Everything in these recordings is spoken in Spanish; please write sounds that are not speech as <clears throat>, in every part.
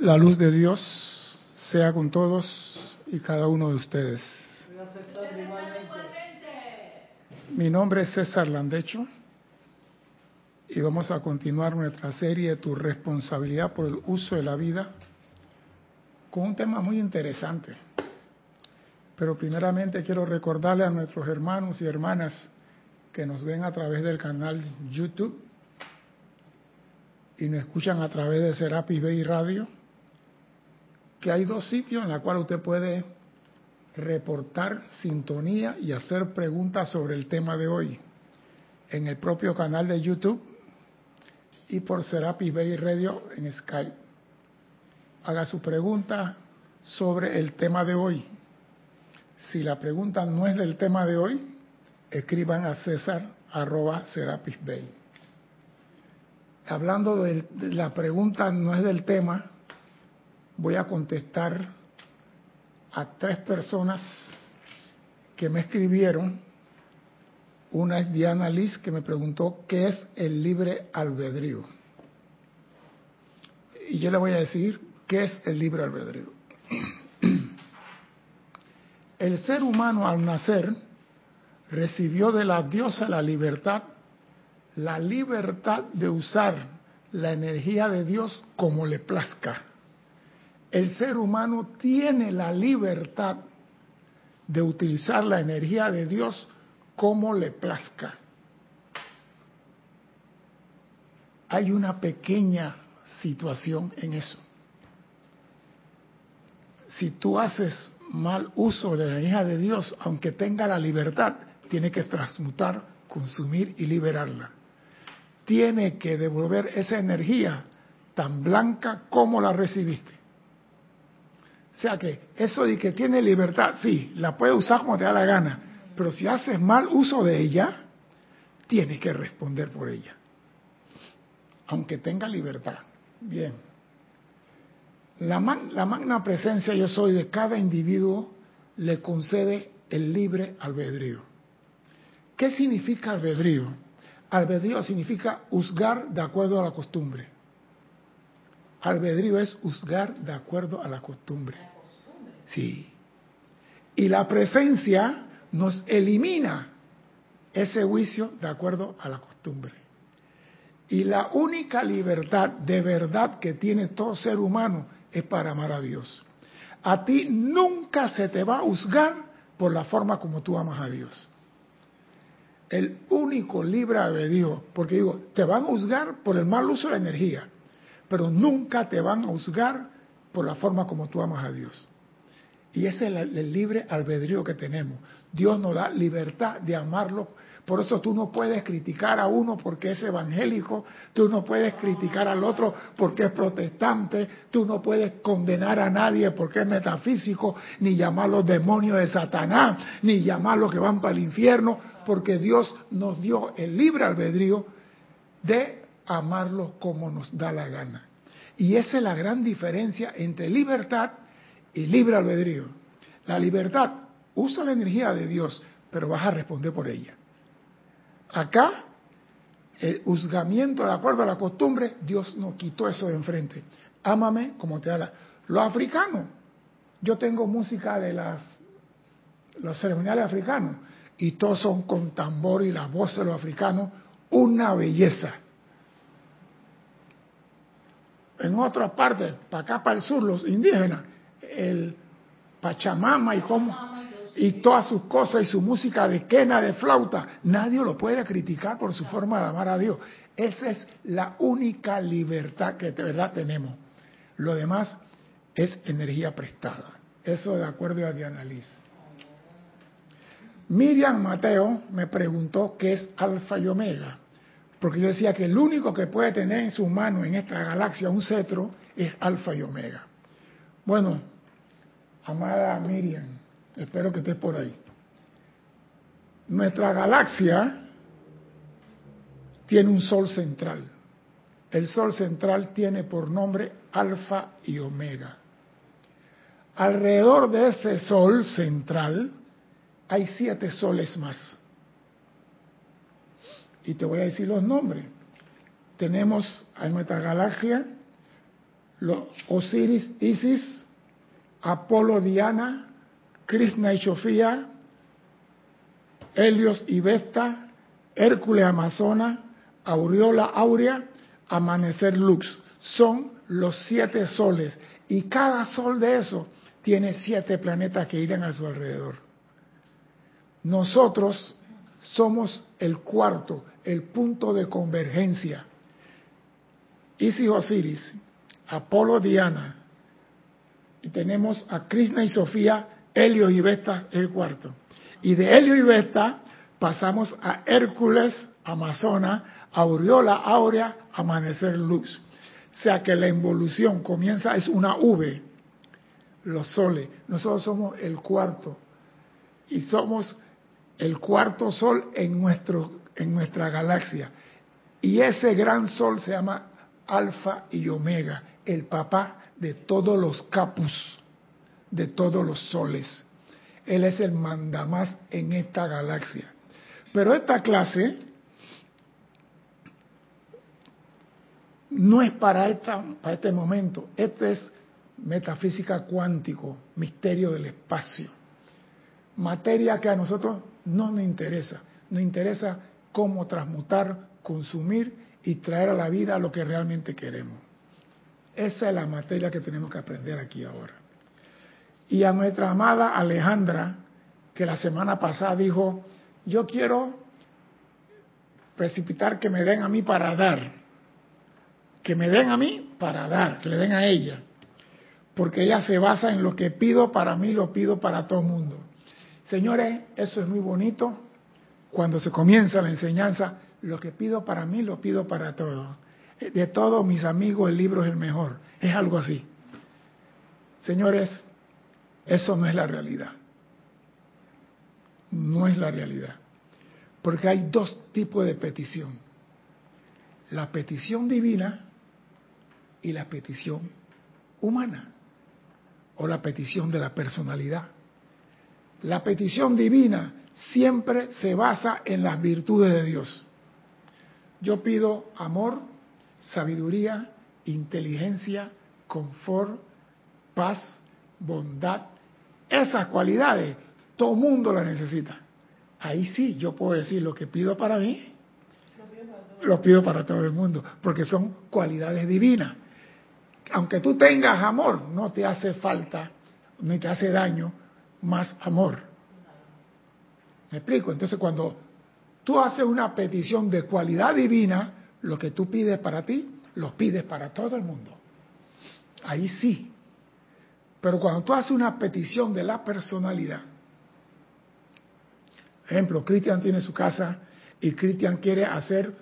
La luz de Dios sea con todos y cada uno de ustedes. Mi nombre es César Landecho y vamos a continuar nuestra serie de Tu responsabilidad por el uso de la vida con un tema muy interesante. Pero primeramente quiero recordarle a nuestros hermanos y hermanas que nos ven a través del canal YouTube y nos escuchan a través de Serapis Bay Radio que hay dos sitios en los cuales usted puede reportar sintonía y hacer preguntas sobre el tema de hoy. En el propio canal de YouTube y por Serapis Bay Radio en Skype. Haga su pregunta sobre el tema de hoy. Si la pregunta no es del tema de hoy, escriban a César arroba Serapis Bay. Hablando de la pregunta no es del tema, voy a contestar a tres personas que me escribieron. Una es Diana Liz que me preguntó qué es el libre albedrío. Y yo le voy a decir qué es el libre albedrío. <clears throat> El ser humano al nacer recibió de la diosa la libertad, la libertad de usar la energía de Dios como le plazca el ser humano tiene la libertad de utilizar la energía de Dios como le plazca. Hay una pequeña situación en eso. Si tú haces mal uso de la energía de Dios, aunque tenga la libertad, tiene que transmutar, consumir y liberarla. Tiene que devolver esa energía tan blanca como la recibiste. O sea que eso de que tiene libertad, sí, la puede usar como te da la gana, pero si haces mal uso de ella, tienes que responder por ella. Aunque tenga libertad. Bien. La, magna presencia yo soy de cada individuo le concede el libre albedrío. ¿Qué significa albedrío? Albedrío significa juzgar de acuerdo a la costumbre. Albedrío es juzgar de acuerdo a la costumbre. Sí. Y la presencia nos elimina ese juicio de acuerdo a la costumbre. Y la única libertad de verdad que tiene todo ser humano es para amar a Dios. A ti nunca se te va a juzgar por la forma como tú amas a Dios. El único libre albedrío, porque digo, te van a juzgar por el mal uso de la energía, pero nunca te van a juzgar por la forma como tú amas a Dios. Y ese es el, libre albedrío que tenemos. Dios nos da libertad de amarlo. Por eso tú no puedes criticar a uno porque es evangélico, tú no puedes criticar al otro porque es protestante, tú no puedes condenar a nadie porque es metafísico, ni llamarlos demonios de Satanás, ni llamarlos que van para el infierno, porque Dios nos dio el libre albedrío de amarlos como nos da la gana. Y esa es la gran diferencia entre libertad y libre albedrío. La libertad usa la energía de Dios, pero vas a responder por ella. Acá, el juzgamiento de acuerdo a la costumbre, Dios nos quitó eso de enfrente. Ámame como te da la... Los africanos, yo tengo música de las los ceremoniales africanos y todos son con tambor y la voz de los africanos, una belleza. En otra parte, para acá, para el sur, los indígenas, el Pachamama y cómo y todas sus cosas y su música de quena, de flauta, nadie lo puede criticar por su forma de amar a Dios. Esa es la única libertad que de verdad tenemos. Lo demás es energía prestada. Eso de acuerdo a Diana Liz. Miriam Mateo me preguntó qué es alfa y omega, porque yo decía que el único que puede tener en su mano en esta galaxia un cetro es alfa y omega. Bueno, amada Miriam, espero que estés por ahí. Nuestra galaxia tiene un sol central. El sol central tiene por nombre alfa y omega. Alrededor de ese sol central hay siete soles más. Y te voy a decir los nombres. Tenemos en nuestra galaxia los Osiris, Isis, Apolo, Diana, Krishna y Sofía, Helios y Vesta, Hércules, Amazona, Aureola, Aurea, Amanecer, Lux. Son los siete soles y cada sol de eso tiene siete planetas que irán a su alrededor. Nosotros somos el cuarto, el punto de convergencia. Isis Osiris, Apolo Diana, y tenemos a Krishna y Sofía, Helio y Vesta el cuarto. Y de Helio y Vesta pasamos a Hércules, Amazona, Aureola, Aurea, Amanecer, Luz. O sea que la involución comienza, es una V, los soles. Nosotros somos el cuarto. Y somos el cuarto sol en, nuestro, en nuestra galaxia. Y ese gran sol se llama Alfa y Omega, el papá de todos los capus, de todos los soles. Él es el mandamás en esta galaxia. Pero esta clase no es para, esta, para este momento. Este es metafísica cuántico, misterio del espacio. Materia que a nosotros no nos interesa. Nos interesa cómo transmutar, consumir y traer a la vida lo que realmente queremos. Esa es la materia que tenemos que aprender aquí ahora. Y a nuestra amada Alejandra, que la semana pasada dijo, yo quiero precipitar que me den a mí para dar, que me den a mí para dar, que le den a ella, porque ella se basa en lo que pido para mí, lo pido para todo el mundo. Señores, eso es muy bonito. Cuando se comienza la enseñanza, lo que pido para mí, lo pido para todos. De todos mis amigos, el libro es el mejor. Es algo así. Señores, eso no es la realidad. No es la realidad. Porque hay dos tipos de petición. La petición divina y la petición humana. O la petición de la personalidad. La petición divina siempre se basa en las virtudes de Dios. Yo pido amor, sabiduría, inteligencia, confort, paz, bondad. Esas cualidades, todo mundo las necesita. Ahí sí, yo puedo decir lo que pido para mí, lo pido para todo el mundo, porque son cualidades divinas. Aunque tú tengas amor, no te hace falta, ni te hace daño más amor. ¿Me explico? Entonces cuando tú haces una petición de cualidad divina, lo que tú pides para ti, lo pides para todo el mundo. Ahí sí. Pero cuando tú haces una petición de la personalidad, ejemplo, Cristian tiene su casa y Cristian quiere hacer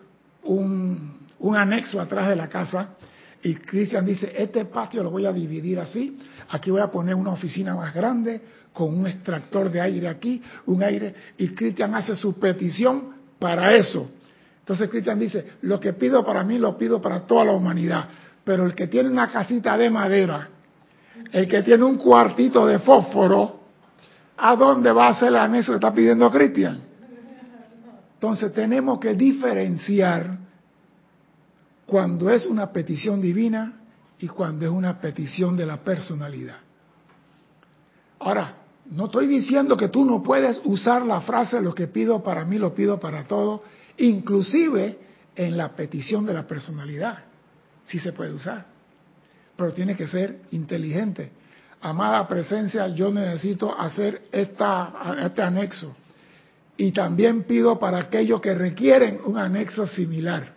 un, un anexo atrás de la casa y Cristian dice, este patio lo voy a dividir así, aquí voy a poner una oficina más grande, con un extractor de aire aquí, un aire, y Cristian hace su petición para eso. Entonces Cristian dice, lo que pido para mí lo pido para toda la humanidad, pero el que tiene una casita de madera, el que tiene un cuartito de fósforo, ¿a dónde va a ser el anexo que está pidiendo Cristian? Entonces tenemos que diferenciar cuando es una petición divina y cuando es una petición de la personalidad. Ahora, no estoy diciendo que tú no puedes usar la frase lo que pido para mí lo pido para todo, inclusive en la petición de la personalidad. Sí se puede usar, pero tiene que ser inteligente. Amada presencia, yo necesito hacer esta, este anexo. Y también pido para aquellos que requieren un anexo similar.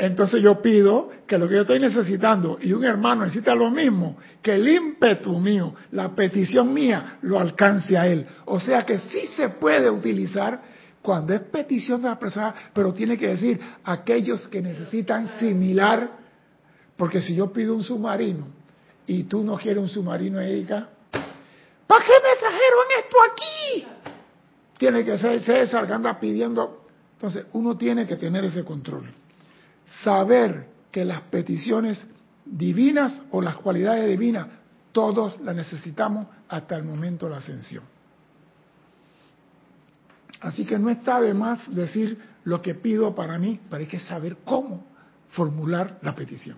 Entonces yo pido que lo que yo estoy necesitando y un hermano necesita lo mismo, que el ímpetu mío, la petición mía, lo alcance a él. O sea que sí se puede utilizar cuando es petición de la persona, pero tiene que decir aquellos que necesitan similar, porque si yo pido un submarino y tú no quieres un submarino, Erika, ¿para qué me trajeron esto aquí? Tiene que ser César que pidiendo. Entonces uno tiene que tener ese control saber que las peticiones divinas o las cualidades divinas, todos las necesitamos hasta el momento de la ascensión. Así que no está de más decir lo que pido para mí, pero hay que saber cómo formular la petición.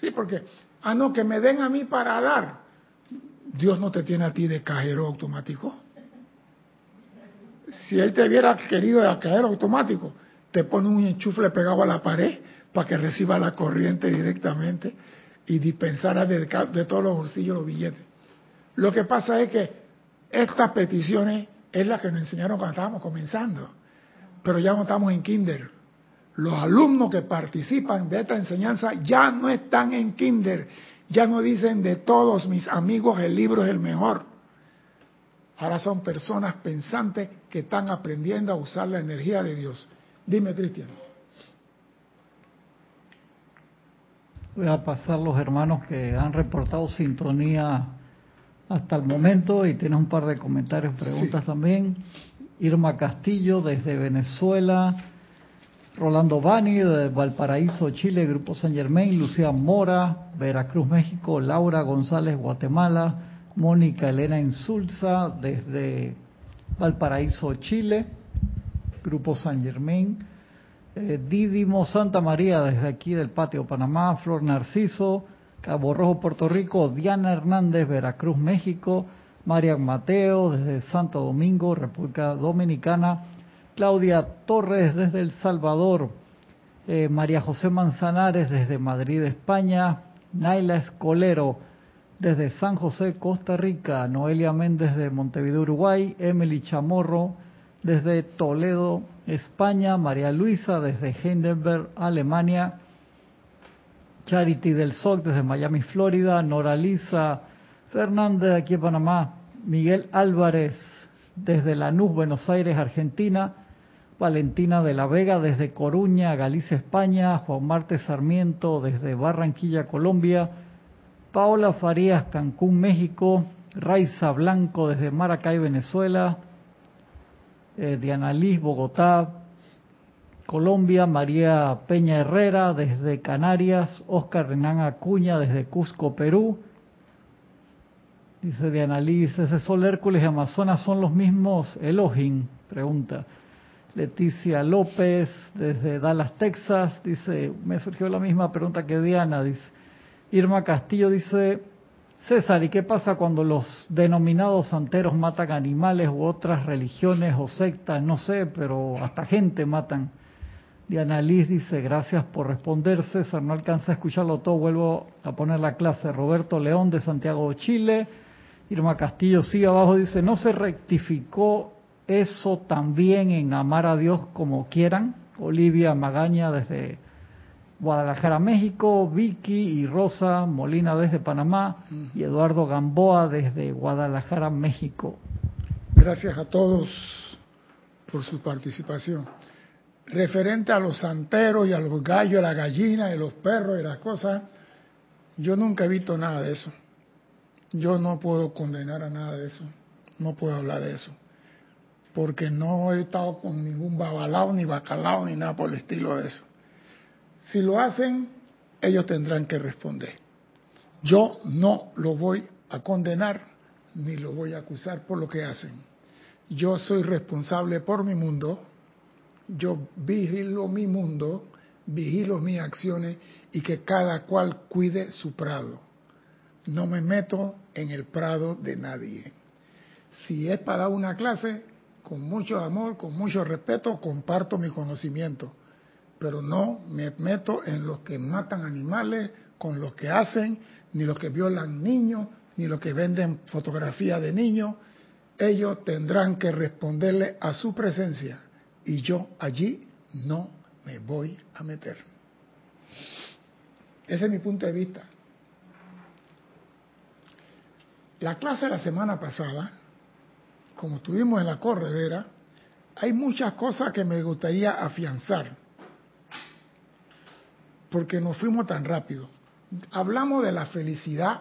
Sí, porque, ah, no, que me den a mí para dar. Dios no te tiene a ti de cajero automático. Si Él te hubiera querido de cajero automático, te pone un enchufle pegado a la pared para que reciba la corriente directamente y dispensara de, de todos los bolsillos los billetes. Lo que pasa es que estas peticiones es la que nos enseñaron cuando estábamos comenzando, pero ya no estamos en kinder. Los alumnos que participan de esta enseñanza ya no están en kinder, ya no dicen de todos mis amigos el libro es el mejor. Ahora son personas pensantes que están aprendiendo a usar la energía de Dios. Dime, Cristian. Voy a pasar los hermanos que han reportado sintonía hasta el momento y tienes un par de comentarios, preguntas también. Irma Castillo desde Venezuela, Rolando Bani de Valparaíso, Chile, Grupo San Germain, Lucía Mora, Veracruz, México, Laura González, Guatemala, Mónica Elena Insulza desde Valparaíso, Chile, Grupo San Germain, eh, Didimo Santa María desde aquí del Patio Panamá, Flor Narciso, Cabo Rojo, Puerto Rico, Diana Hernández, Veracruz, México, Marian Mateo desde Santo Domingo, República Dominicana, Claudia Torres desde El Salvador, eh, María José Manzanares desde Madrid, España, Naila Escolero desde San José, Costa Rica, Noelia Méndez de Montevideo, Uruguay, Emily Chamorro desde Toledo, España, María Luisa desde Heidelberg, Alemania, Charity del Sol desde Miami, Florida, Nora Lisa Fernández aquí en Panamá, Miguel Álvarez desde Lanús, Buenos Aires, Argentina, Valentina de la Vega desde Coruña, Galicia, España, Juan Marte Sarmiento desde Barranquilla, Colombia, Paola Farías, Cancún, México, Raiza Blanco desde Maracay, Venezuela, eh, Diana Liz, Bogotá, Colombia, María Peña Herrera desde Canarias, Oscar Renán Acuña desde Cusco, Perú. Dice Diana Liz, ¿ese Sol Hércules y Amazonas son los mismos Elohim? Pregunta. Leticia López desde Dallas, Texas, dice, me surgió la misma pregunta que Diana, dice. Irma Castillo dice, César, ¿y qué pasa cuando los denominados santeros matan animales u otras religiones o sectas? No sé, pero hasta gente matan. Diana Liz dice, gracias por responder, César, no alcanza a escucharlo todo, vuelvo a poner la clase. Roberto León de Santiago de Chile, Irma Castillo sigue abajo, dice, ¿no se rectificó eso también en amar a Dios como quieran? Olivia Magaña desde Guadalajara, México, Vicky y Rosa Molina desde Panamá y Eduardo Gamboa desde Guadalajara, México. Gracias a todos por su participación referente a los santeros y a los gallos, a la gallina y los perros y las cosas, yo nunca he visto nada de eso. Yo no puedo condenar a nada de eso. No puedo hablar de eso. Porque no he estado con ningún babalao, ni bacalao, ni nada por el estilo de eso. Si lo hacen, ellos tendrán que responder. Yo no lo voy a condenar, ni lo voy a acusar por lo que hacen. Yo soy responsable por mi mundo, yo vigilo mi mundo, vigilo mis acciones y que cada cual cuide su prado. No me meto en el prado de nadie. Si es para una clase, con mucho amor, con mucho respeto, comparto mi conocimiento, pero no me meto en los que matan animales, con los que hacen, ni los que violan niños, ni los que venden fotografías de niños. Ellos tendrán que responderle a su presencia y yo allí no me voy a meter. Ese es mi punto de vista. La clase de la semana pasada, como estuvimos en la corredera, hay muchas cosas que me gustaría afianzar, porque nos fuimos tan rápido. Hablamos de la felicidad,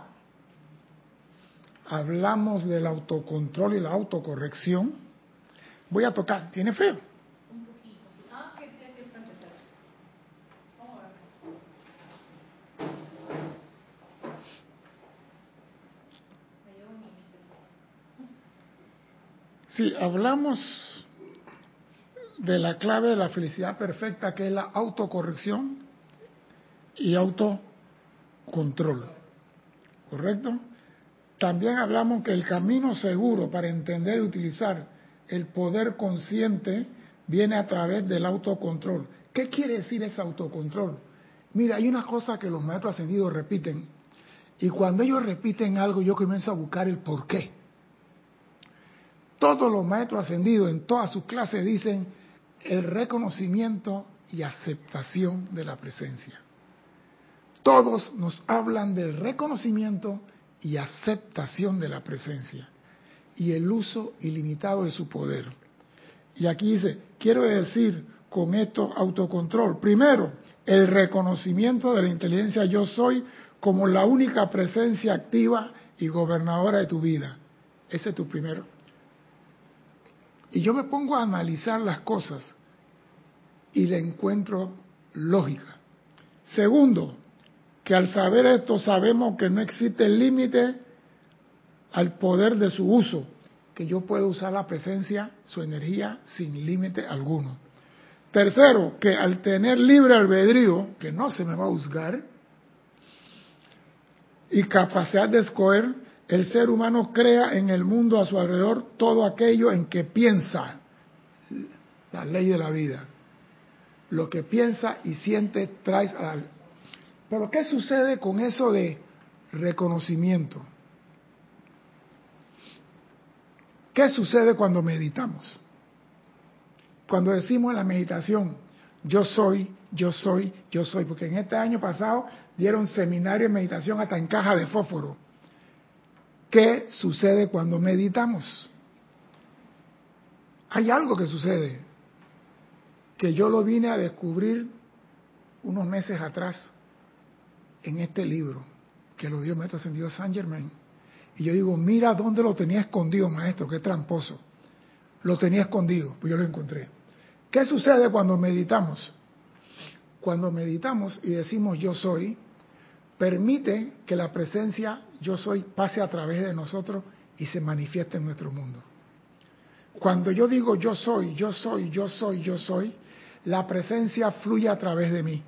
hablamos del autocontrol y la autocorrección. Voy a tocar, ¿tiene frío? Sí, hablamos de la clave de la felicidad perfecta, que es la autocorrección y autocontrol. ¿Correcto? También hablamos que el camino seguro para entender y utilizar el poder consciente viene a través del autocontrol. ¿Qué quiere decir ese autocontrol? Mira, hay una cosa que los maestros ascendidos repiten, y cuando ellos repiten algo, yo comienzo a buscar el por qué. Todos los maestros ascendidos en todas sus clases dicen el reconocimiento y aceptación de la presencia. Todos nos hablan del reconocimiento y aceptación de la presencia y el uso ilimitado de su poder. Y aquí dice, quiero decir con esto autocontrol. Primero, el reconocimiento de la inteligencia yo soy como la única presencia activa y gobernadora de tu vida. Ese es tu primero. Y yo me pongo a analizar las cosas y le encuentro lógica. Segundo, que al saber esto sabemos que no existe límite al poder de su uso, que yo puedo usar la presencia, su energía, sin límite alguno. Tercero, que al tener libre albedrío, que no se me va a juzgar, y capacidad de escoger, el ser humano crea en el mundo a su alrededor todo aquello en que piensa, la ley de la vida. Lo que piensa y siente trae al, pero ¿qué sucede con eso de reconocimiento? ¿Qué sucede cuando meditamos? Cuando decimos en la meditación, yo soy, yo soy, yo soy, porque en este año pasado dieron seminario de meditación hasta en caja de fósforo. ¿Qué sucede cuando meditamos? Hay algo que sucede, que yo lo vine a descubrir unos meses atrás en este libro que lo dio el maestro ascendido San Germain. Y yo digo, mira dónde lo tenía escondido, maestro, qué tramposo. Lo tenía escondido, pues yo lo encontré. ¿Qué sucede cuando meditamos? Cuando meditamos y decimos yo soy, permite que la presencia yo soy pase a través de nosotros y se manifieste en nuestro mundo. Cuando yo digo yo soy, yo soy, yo soy, yo soy, la presencia fluye a través de mí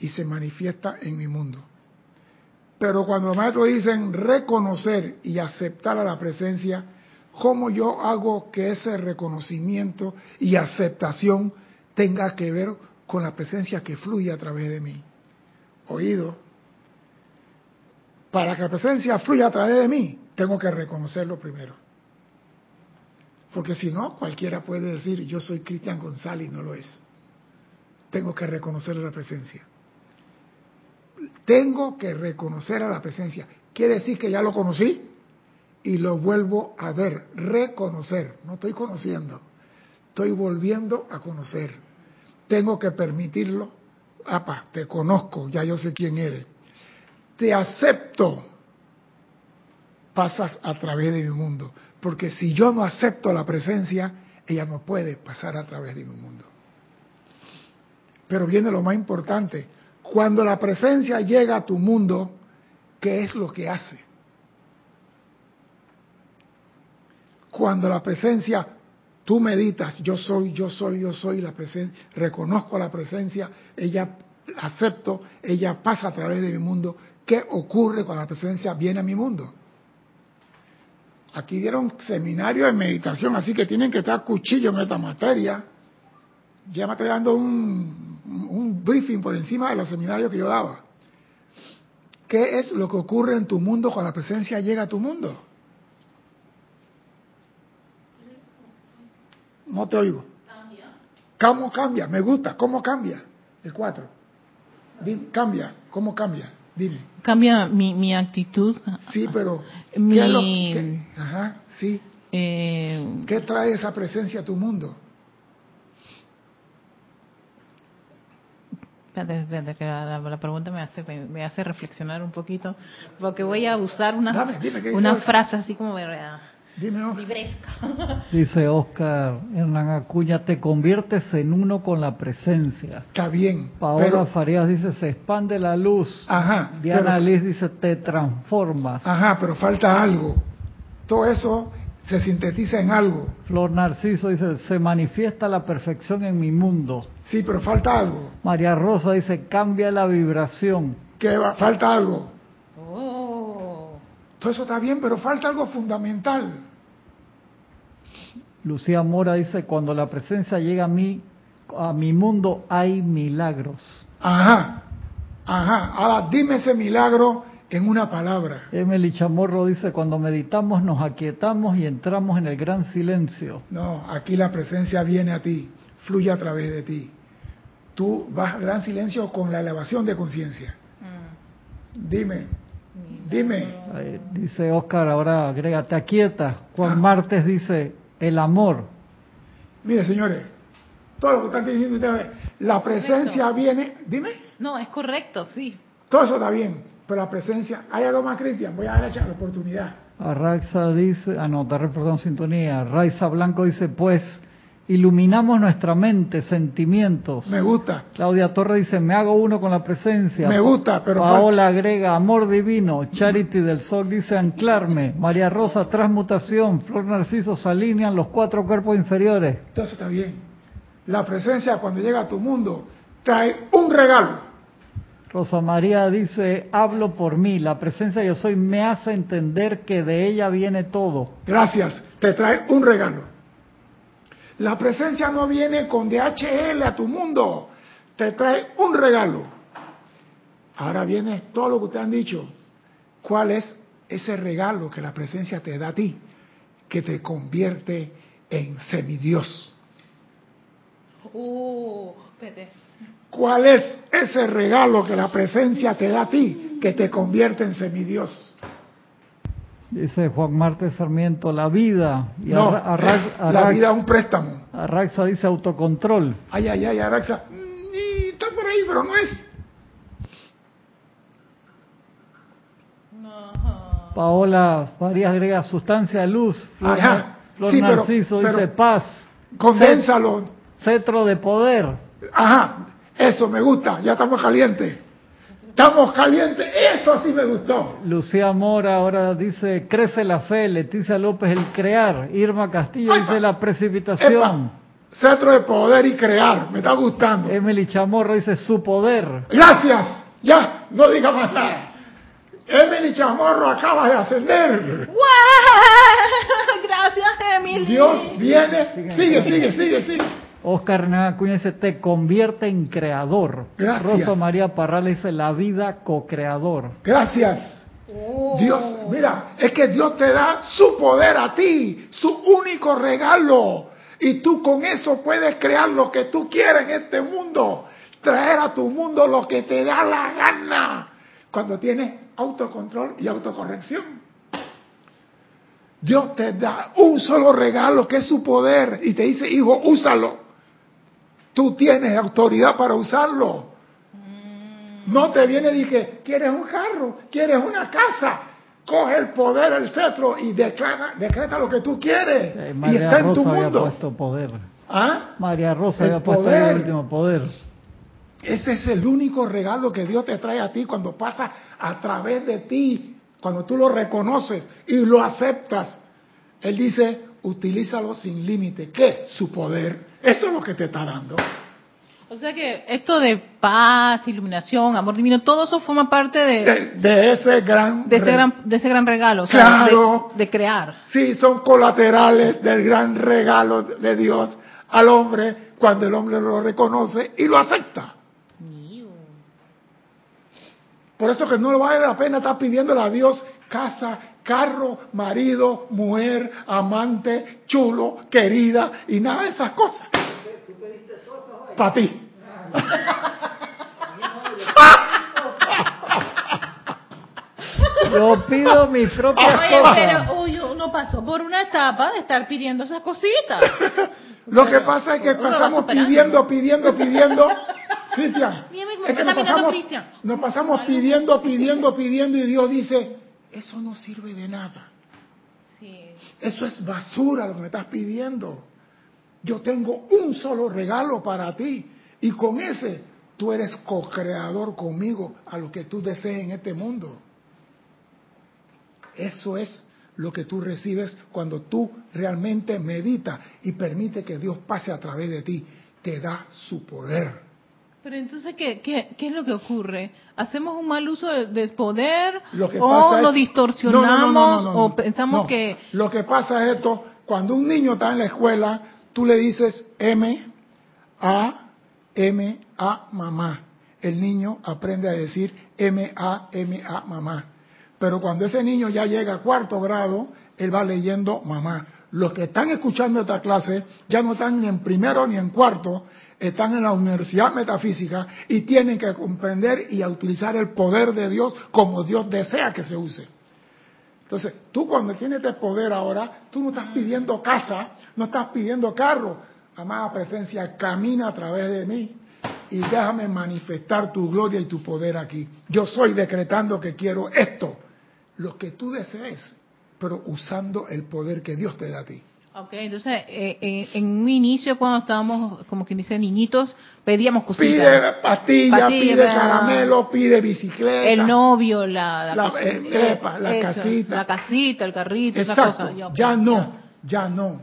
y se manifiesta en mi mundo. Pero cuando los maestros dicen reconocer y aceptar a la presencia, ¿cómo yo hago que ese reconocimiento y aceptación tenga que ver con la presencia que fluye a través de mí? Oído. Para que la presencia fluya a través de mí, tengo que reconocerlo primero. Porque si no, cualquiera puede decir, yo soy Cristian González y no lo es. Tengo que reconocer la presencia tengo que reconocer a la presencia. Quiere decir que ya lo conocí y lo vuelvo a ver, reconocer. No estoy conociendo, estoy volviendo a conocer. Tengo que permitirlo. Apa, te conozco, ya yo sé quién eres. Te acepto. Pasas a través de mi mundo. Porque si yo no acepto la presencia, ella no puede pasar a través de mi mundo. Pero viene lo más importante cuando la presencia llega a tu mundo, ¿qué es lo que hace? Cuando la presencia, tú meditas, yo soy, yo soy, yo soy la presencia, reconozco la presencia, ella acepto, ella pasa a través de mi mundo. ¿Qué ocurre cuando la presencia viene a mi mundo? Aquí dieron seminario de meditación, así que tienen que estar cuchillo en esta materia. Ya me estoy dando un un briefing por encima de los seminarios que yo daba. ¿Qué es lo que ocurre en tu mundo cuando la presencia llega a tu mundo? No te oigo. ¿Cómo cambia? Me gusta. ¿Cómo cambia? El 4. Cambia. ¿Cómo cambia? Dime. Cambia mi, mi actitud. Sí, pero mi... ¿qué es lo que, ajá, sí. Eh... ¿Qué trae esa presencia a tu mundo? Que la, pregunta me hace me hace reflexionar un poquito, porque voy a usar una, una frase así como libresca. <laughs> Dice Oscar Hernán Acuña, te conviertes en uno con la presencia. Está bien. Paola Farías dice, se expande la luz. Ajá. Diana Liz dice, te transformas. Ajá, pero falta algo. Todo eso se sintetiza en algo. Flor Narciso dice, se manifiesta la perfección en mi mundo. Sí, pero falta algo. María Rosa dice, cambia la vibración. Que falta algo. Oh. Todo eso está bien, pero falta algo fundamental. Lucía Mora dice, cuando la presencia llega a mí, a mi mundo hay milagros. Ajá, ajá. Ahora dime ese milagro en una palabra. Emily Chamorro dice, cuando meditamos nos aquietamos y entramos en el gran silencio. No, aquí la presencia viene a ti, fluye a través de ti. Tú vas al gran silencio con la elevación de conciencia. Mm. Dime, dime. dice Oscar, ahora agrega, te aquieta. Juan ah. Martes dice, el amor. Mire, señores, todo lo que están diciendo ustedes, la presencia viene, dime. No, es correcto, sí. Todo eso está bien, pero la presencia, ¿hay algo más, Cristian? Voy a darle la oportunidad. Arraxa dice, ah no, está reportando sintonía. Raiza Blanco dice, pues, iluminamos nuestra mente, sentimientos. Me gusta. Claudia Torres dice, me hago uno con la presencia. Me gusta, pero... Paola agrega, amor divino. Charity del Sol dice, anclarme. María Rosa, transmutación. Flor Narciso, se alinean los cuatro cuerpos inferiores. Entonces está bien. La presencia cuando llega a tu mundo trae un regalo. Rosa María dice, hablo por mí, la presencia yo soy me hace entender que de ella viene todo. Gracias, te trae un regalo. La presencia no viene con DHL a tu mundo, te trae un regalo. Ahora viene todo lo que te han dicho. ¿Cuál es ese regalo que la presencia te da a ti, que te convierte en semidios? Uh, ¿Cuál es ese regalo que la presencia te da a ti, que te convierte en semidios? Dice Juan Marte Sarmiento, la vida. Y no, la vida es un préstamo. Arraxa dice autocontrol. Ay, ay, ay, Arraxa. Mm, está por ahí, pero no es. Paola Farías agrega sustancia de luz. Flor, Flor Narciso dice paz. Condénsalo. Cetro de poder. Ajá, eso me gusta, ya estamos calientes. Estamos calientes, eso sí me gustó. Lucía Mora ahora dice, crece la fe, Leticia López el crear, Irma Castillo dice la precipitación. Centro de poder y crear, me está gustando. Emily Chamorro dice su poder. Gracias, ya, no diga más nada. Emily Chamorro acaba de ascender. <laughs> Gracias, Emily. Dios viene, sigue, sigue, sigue. sigue. Oscar Acuña dice, te convierte en creador. Gracias. Rosa María Parral dice, la vida co-creador. Gracias. Oh. Dios, mira, es que Dios te da su poder a ti, su único regalo. Y tú con eso puedes crear lo que tú quieras en este mundo. Traer a tu mundo lo que te da la gana. Cuando tienes autocontrol y autocorrección. Dios te da un solo regalo que es su poder y te dice, hijo, úsalo. Tú tienes autoridad para usarlo. No te viene y que quieres un carro, quieres una casa. Coge el poder, el cetro y declara, decreta lo que tú quieres. y está en tu mundo. Puesto poder. ¿Ah? María Rosa había puesto el último poder. Ese es el único regalo que Dios te trae a ti cuando pasa a través de ti, cuando tú lo reconoces y lo aceptas. Él dice, utilízalo sin límite. ¿Qué? Su poder. Eso es lo que te está dando. O sea que esto de paz, iluminación, amor divino, todo eso forma parte de, de, ese gran de ese gran de ese gran regalo, claro, de, crear. Sí, son colaterales del gran regalo de Dios al hombre cuando el hombre lo reconoce y lo acepta. Por eso que no le vale la pena estar pidiéndole a Dios casa, carro, marido, mujer, amante, chulo, querida y nada de esas cosas. Para ti. Yo pido mi propia Oye, pero uy, uno pasó por una etapa de estar pidiendo esas cositas. Lo que pasa es que pasamos pidiendo, pidiendo, pidiendo. Cristian, es que nos pasamos, nos pasamos pidiendo, pidiendo, pidiendo y Dios dice, eso no sirve de nada. Eso es basura lo que me estás pidiendo. Yo tengo un solo regalo para ti y con ese tú eres co-creador conmigo a lo que tú desees en este mundo. Eso es lo que tú recibes cuando tú realmente meditas y permite que Dios pase a través de ti. Te da su poder. Pero entonces, ¿qué, qué, qué es lo que ocurre? ¿Hacemos un mal uso del poder? ¿O lo distorsionamos? ¿O pensamos que.? Lo que pasa es esto: cuando un niño está en la escuela, tú le dices M, A, M, A, mamá. El niño aprende a decir M, A, M, A, mamá. Pero cuando ese niño ya llega a cuarto grado, él va leyendo mamá. Los que están escuchando esta clase ya no están ni en primero ni en cuarto, están en la universidad metafísica y tienen que comprender y utilizar el poder de Dios como Dios desea que se use. Entonces, tú cuando tienes este poder ahora, tú no estás pidiendo casa, no estás pidiendo carro. Amada presencia, camina a través de mí y déjame manifestar tu gloria y tu poder aquí. Yo soy decretando que quiero esto, lo que tú desees, pero usando el poder que Dios te da a ti. Ok, entonces eh, en un inicio cuando estábamos, como quien dice, niñitos, pedíamos cositas. Pide pastilla, pide caramelo, pide bicicleta. El novio, la, la, eh, casita. La casita, el carrito, Exacto. ya no, ya no.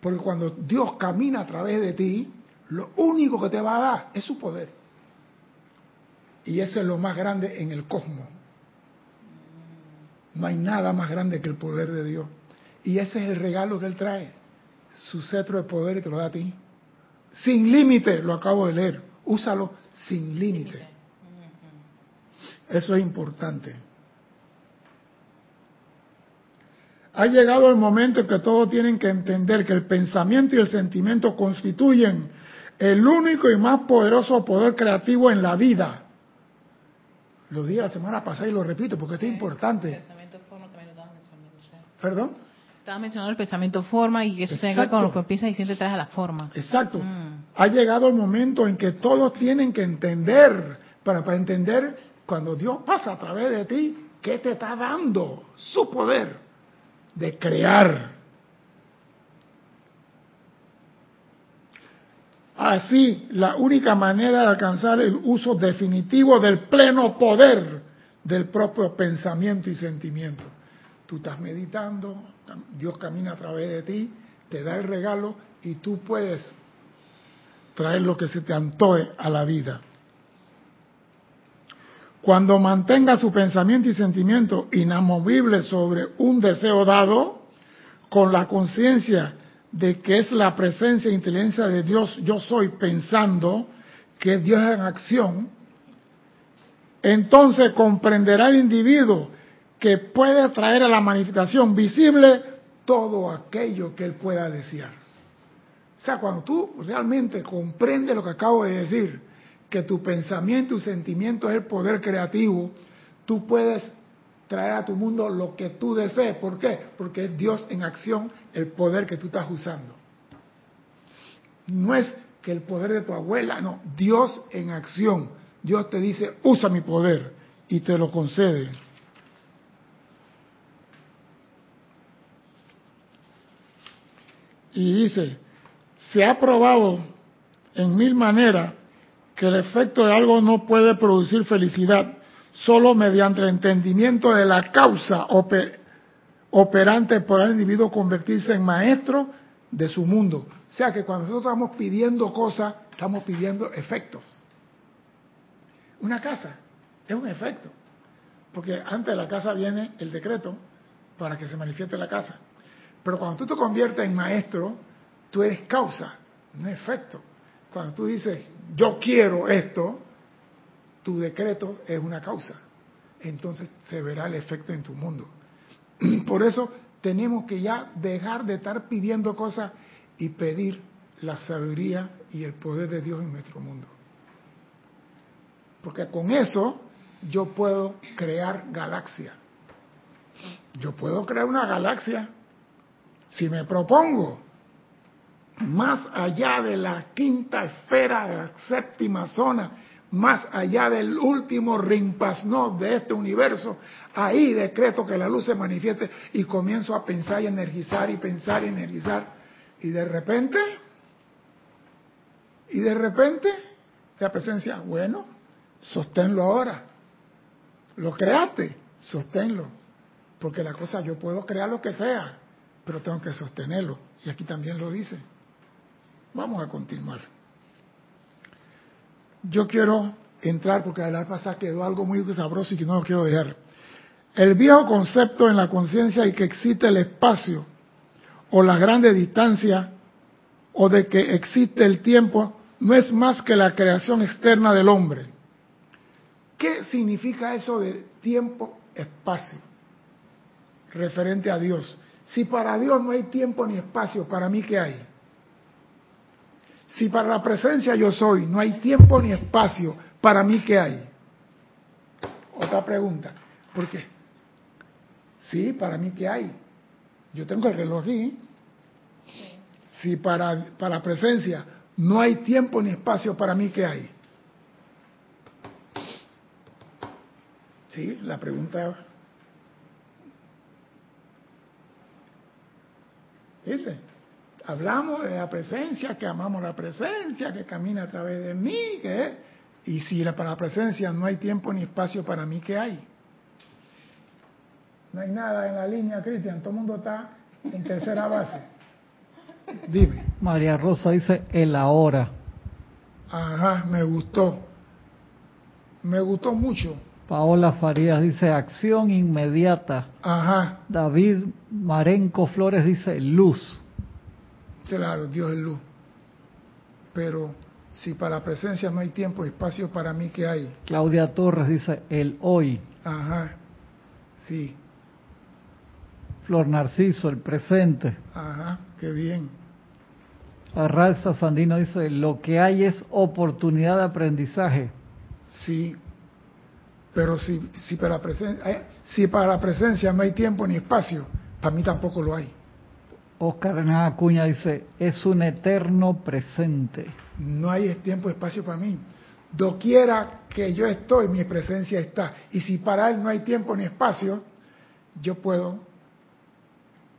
Porque cuando Dios camina a través de ti, lo único que te va a dar es su poder. Y ese es lo más grande en el cosmos. No hay nada más grande que el poder de Dios. Y ese es el regalo que Él trae. Su cetro de poder y te lo da a ti. Sin límite, lo acabo de leer. Úsalo sin límite. Eso es importante. Ha llegado el momento en que todos tienen que entender que el pensamiento y el sentimiento constituyen el único y más poderoso poder creativo en la vida. Lo dije la semana pasada y lo repito porque esto es importante. ¿Perdón? Estaba mencionando el pensamiento forma y que eso tenga con lo que piensa y siente trae a la forma. Exacto. Mm. Ha llegado el momento en que todos tienen que entender, para, para entender cuando Dios pasa a través de ti, ¿qué te está dando? Su poder de crear. Así, la única manera de alcanzar el uso definitivo del pleno poder del propio pensamiento y sentimiento. Tú estás meditando, Dios camina a través de ti, te da el regalo y tú puedes traer lo que se te antoje a la vida. Cuando mantenga su pensamiento y sentimiento inamovible sobre un deseo dado, con la conciencia de que es la presencia e inteligencia de Dios, yo soy pensando que Dios es en acción, entonces comprenderá el individuo que puede traer a la manifestación visible todo aquello que él pueda desear. O sea, cuando tú realmente comprendes lo que acabo de decir, que tu pensamiento y sentimiento es el poder creativo, tú puedes traer a tu mundo lo que tú desees. ¿Por qué? Porque es Dios en acción el poder que tú estás usando. No es que el poder de tu abuela, no, Dios en acción. Dios te dice, usa mi poder y te lo concede. Y dice, se ha probado en mil maneras que el efecto de algo no puede producir felicidad solo mediante el entendimiento de la causa operante por el individuo convertirse en maestro de su mundo. O sea que cuando nosotros estamos pidiendo cosas, estamos pidiendo efectos. Una casa es un efecto, porque antes de la casa viene el decreto para que se manifieste la casa. Pero cuando tú te conviertes en maestro, tú eres causa, no efecto. Cuando tú dices, yo quiero esto, tu decreto es una causa. Entonces se verá el efecto en tu mundo. <clears throat> Por eso tenemos que ya dejar de estar pidiendo cosas y pedir la sabiduría y el poder de Dios en nuestro mundo. Porque con eso yo puedo crear galaxia. Yo puedo crear una galaxia si me propongo más allá de la quinta esfera, de la séptima zona, más allá del último rimpasno de este universo, ahí decreto que la luz se manifieste y comienzo a pensar y energizar y pensar y energizar. Y de repente, y de repente, la presencia, bueno, sosténlo ahora. Lo creaste, sosténlo. Porque la cosa, yo puedo crear lo que sea, pero tengo que sostenerlo. Y aquí también lo dice. Vamos a continuar. Yo quiero entrar, porque la vez pasada quedó algo muy sabroso y que no lo quiero dejar. El viejo concepto en la conciencia y que existe el espacio o la grande distancia o de que existe el tiempo no es más que la creación externa del hombre. ¿Qué significa eso de tiempo, espacio? Referente a Dios. Si para Dios no hay tiempo ni espacio, ¿para mí qué hay? Si para la presencia yo soy, no hay tiempo ni espacio, ¿para mí qué hay? Otra pregunta. ¿Por qué? Sí, para mí qué hay. Yo tengo el reloj aquí. Si para, para la presencia no hay tiempo ni espacio, ¿para mí qué hay? Sí, la pregunta. ¿Viste? Hablamos de la presencia, que amamos la presencia, que camina a través de mí, que y si para la presencia no hay tiempo ni espacio para mí, ¿qué hay? No hay nada en la línea, Cristian, todo el mundo está en tercera base. Dime. María Rosa dice el ahora. Ajá, me gustó. Me gustó mucho. Paola Farías dice acción inmediata. Ajá. David Marenco Flores dice luz. Claro, Dios es luz. Pero si para presencia no hay tiempo y espacio, para mí, ¿qué hay? Claudia Torres dice el hoy. Ajá. Sí. Flor Narciso, el presente. Ajá, qué bien. Arraxa Sandino dice, lo que hay es oportunidad de aprendizaje. Sí, pero si, si, para la presencia, eh, si para la presencia no hay tiempo ni espacio, para mí tampoco lo hay. Oscar Renan Acuña dice, es un eterno presente. No hay tiempo y espacio para mí. Doquiera que yo estoy, mi presencia está. Y si para él no hay tiempo ni espacio, yo puedo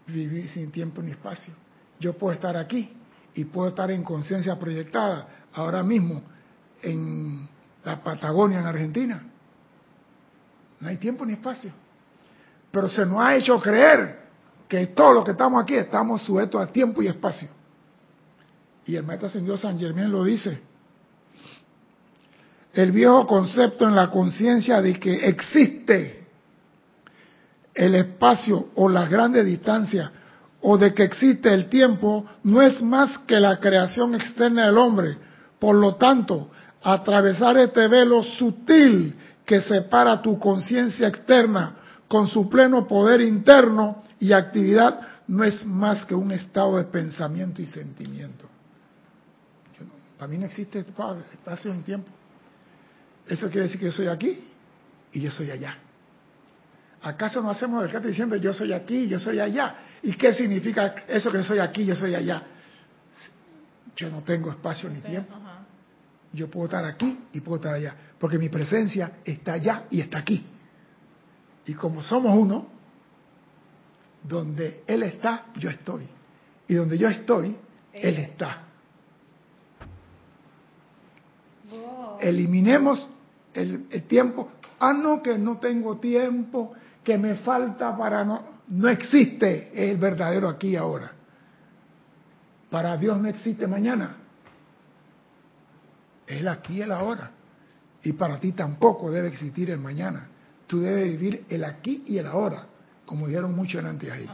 vivir sin tiempo ni espacio. Yo puedo estar aquí y puedo estar en conciencia proyectada ahora mismo en la Patagonia, en Argentina no hay tiempo ni espacio. Pero se nos ha hecho creer que todos los que estamos aquí estamos sujetos a tiempo y espacio. Y el maestro ascendido San Germán lo dice. El viejo concepto en la conciencia de que existe el espacio o la grande distancia o de que existe el tiempo no es más que la creación externa del hombre. Por lo tanto, atravesar este velo sutil que separa tu conciencia externa con su pleno poder interno y actividad no es más que un estado de pensamiento y sentimiento. Para mí no existe espacio en tiempo. Eso quiere decir que yo soy aquí y yo soy allá. ¿Acaso no hacemos el caso diciendo yo soy aquí y yo soy allá? ¿Y qué significa eso que soy aquí y yo soy allá? Yo no tengo espacio ni tiempo. Yo puedo estar aquí y puedo estar allá porque mi presencia está allá y está aquí. Y como somos uno, donde Él está, yo estoy. Y donde yo estoy, Él está. Eliminemos el, tiempo. Ah, no, que no tengo tiempo, que me falta para no. No existe el verdadero aquí y ahora. Para Dios no existe mañana. Es aquí y el ahora. Y para ti tampoco debe existir el mañana. Tú debes vivir el aquí y el ahora, como dijeron mucho antes ahí.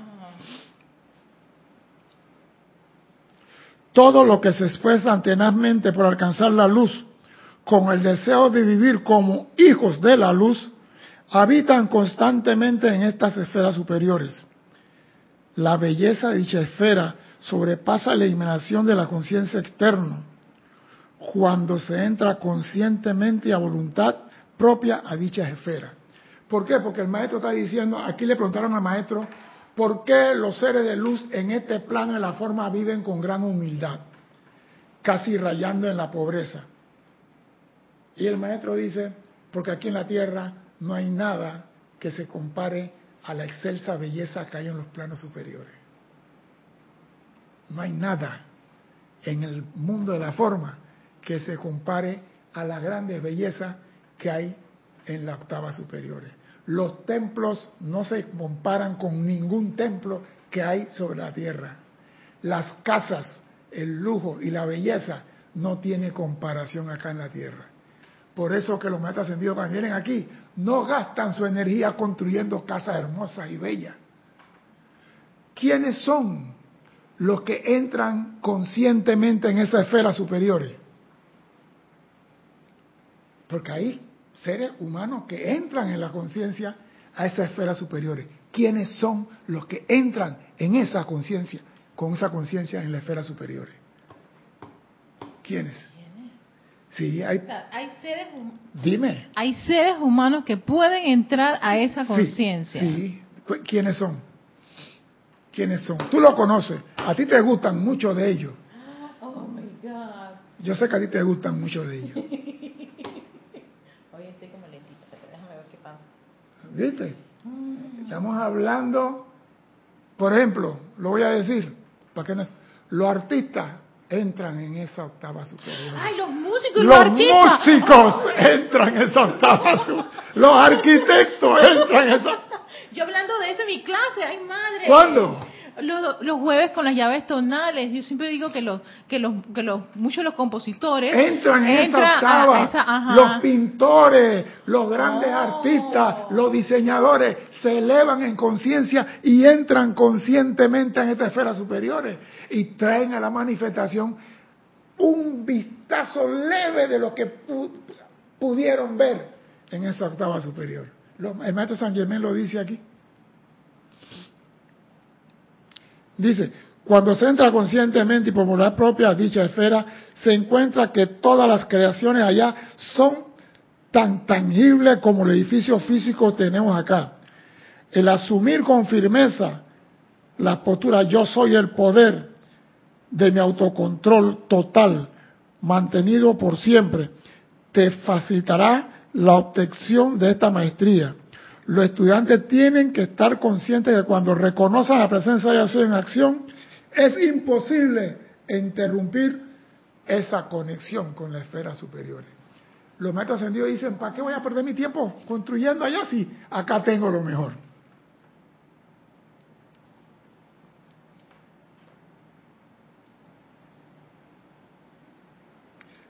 Todo lo que se expresa tenazmente por alcanzar la luz, con el deseo de vivir como hijos de la luz, habitan constantemente en estas esferas superiores. La belleza de dicha esfera sobrepasa la eliminación de la conciencia externa cuando se entra conscientemente y a voluntad propia a dicha esfera. ¿Por qué? Porque el maestro está diciendo, aquí le preguntaron al maestro, ¿por qué los seres de luz en este plano de la forma viven con gran humildad, casi rayando en la pobreza? Y el maestro dice, porque aquí en la tierra no hay nada que se compare a la excelsa belleza que hay en los planos superiores. No hay nada en el mundo de la forma que se compare a la grande belleza que hay en las octavas superiores. Los templos no se comparan con ningún templo que hay sobre la tierra. Las casas, el lujo y la belleza no tiene comparación acá en la tierra. Por eso que los maestros ascendidos cuando vienen aquí no gastan su energía construyendo casas hermosas y bellas. ¿Quiénes son los que entran conscientemente en esas esferas superiores? Porque hay seres humanos que entran en la conciencia a esas esferas superiores. ¿Quiénes son los que entran en esa conciencia, con esa conciencia en las esferas superiores? ¿Quiénes? Sí, hay, hay seres Dime. Hay seres humanos que pueden entrar a esa conciencia. Sí, sí, ¿quiénes son? ¿Quiénes son? Tú lo conoces. A ti te gustan mucho de ellos. Oh my God. Yo sé que a ti te gustan mucho de ellos. <laughs> ¿Viste? Estamos hablando, por ejemplo, lo voy a decir, para que no, los artistas entran en esa octava superior. Ay, los músicos, los, músicos entran en esa octava superior. Los arquitectos entran en esa. <laughs> Yo hablando de eso en mi clase, ay madre. ¿Cuándo? Los, los, jueves con las llaves tonales. Yo siempre digo que los que los que los muchos de los compositores entran en esa octava. los pintores, los grandes oh. artistas, los diseñadores se elevan en conciencia y entran conscientemente en estas esferas superiores y traen a la manifestación un vistazo leve de lo que pudieron ver en esa octava superior. El maestro San Germán lo dice aquí. Dice, cuando se entra conscientemente y por voluntad propia a dicha esfera, se encuentra que todas las creaciones allá son tan tangibles como el edificio físico que tenemos acá. El asumir con firmeza la postura yo soy el poder de mi autocontrol total, mantenido por siempre, te facilitará la obtención de esta maestría los estudiantes tienen que estar conscientes de que cuando reconocen la presencia de Dios en acción, es imposible interrumpir esa conexión con la esfera superior. Los maestros ascendidos dicen, ¿para qué voy a perder mi tiempo construyendo allá si acá tengo lo mejor?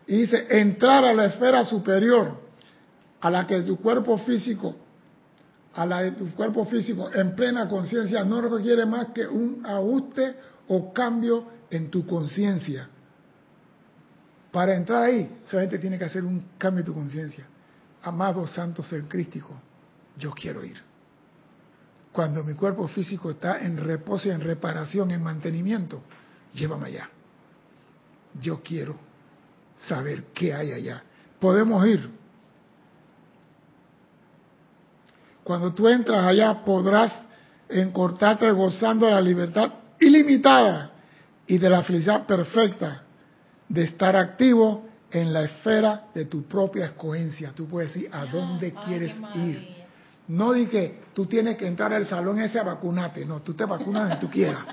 Y dice, entrar a la esfera superior a la que tu cuerpo físico a la de tu cuerpo físico en plena conciencia no requiere más que un ajuste o cambio en tu conciencia. Para entrar ahí, solamente tiene que hacer un cambio en tu conciencia. Amado Santo Ser Crístico, yo quiero ir. Cuando mi cuerpo físico está en reposo, en reparación, en mantenimiento, llévame allá. Yo quiero saber qué hay allá. Podemos ir, Cuando tú entras allá podrás encortarte gozando de la libertad ilimitada y de la felicidad perfecta de estar activo en la esfera de tu propia escogencia. Tú puedes decir a dónde quieres ir. No di que tú tienes que entrar al salón ese a vacunarte. No, tú te vacunas donde tú quieras.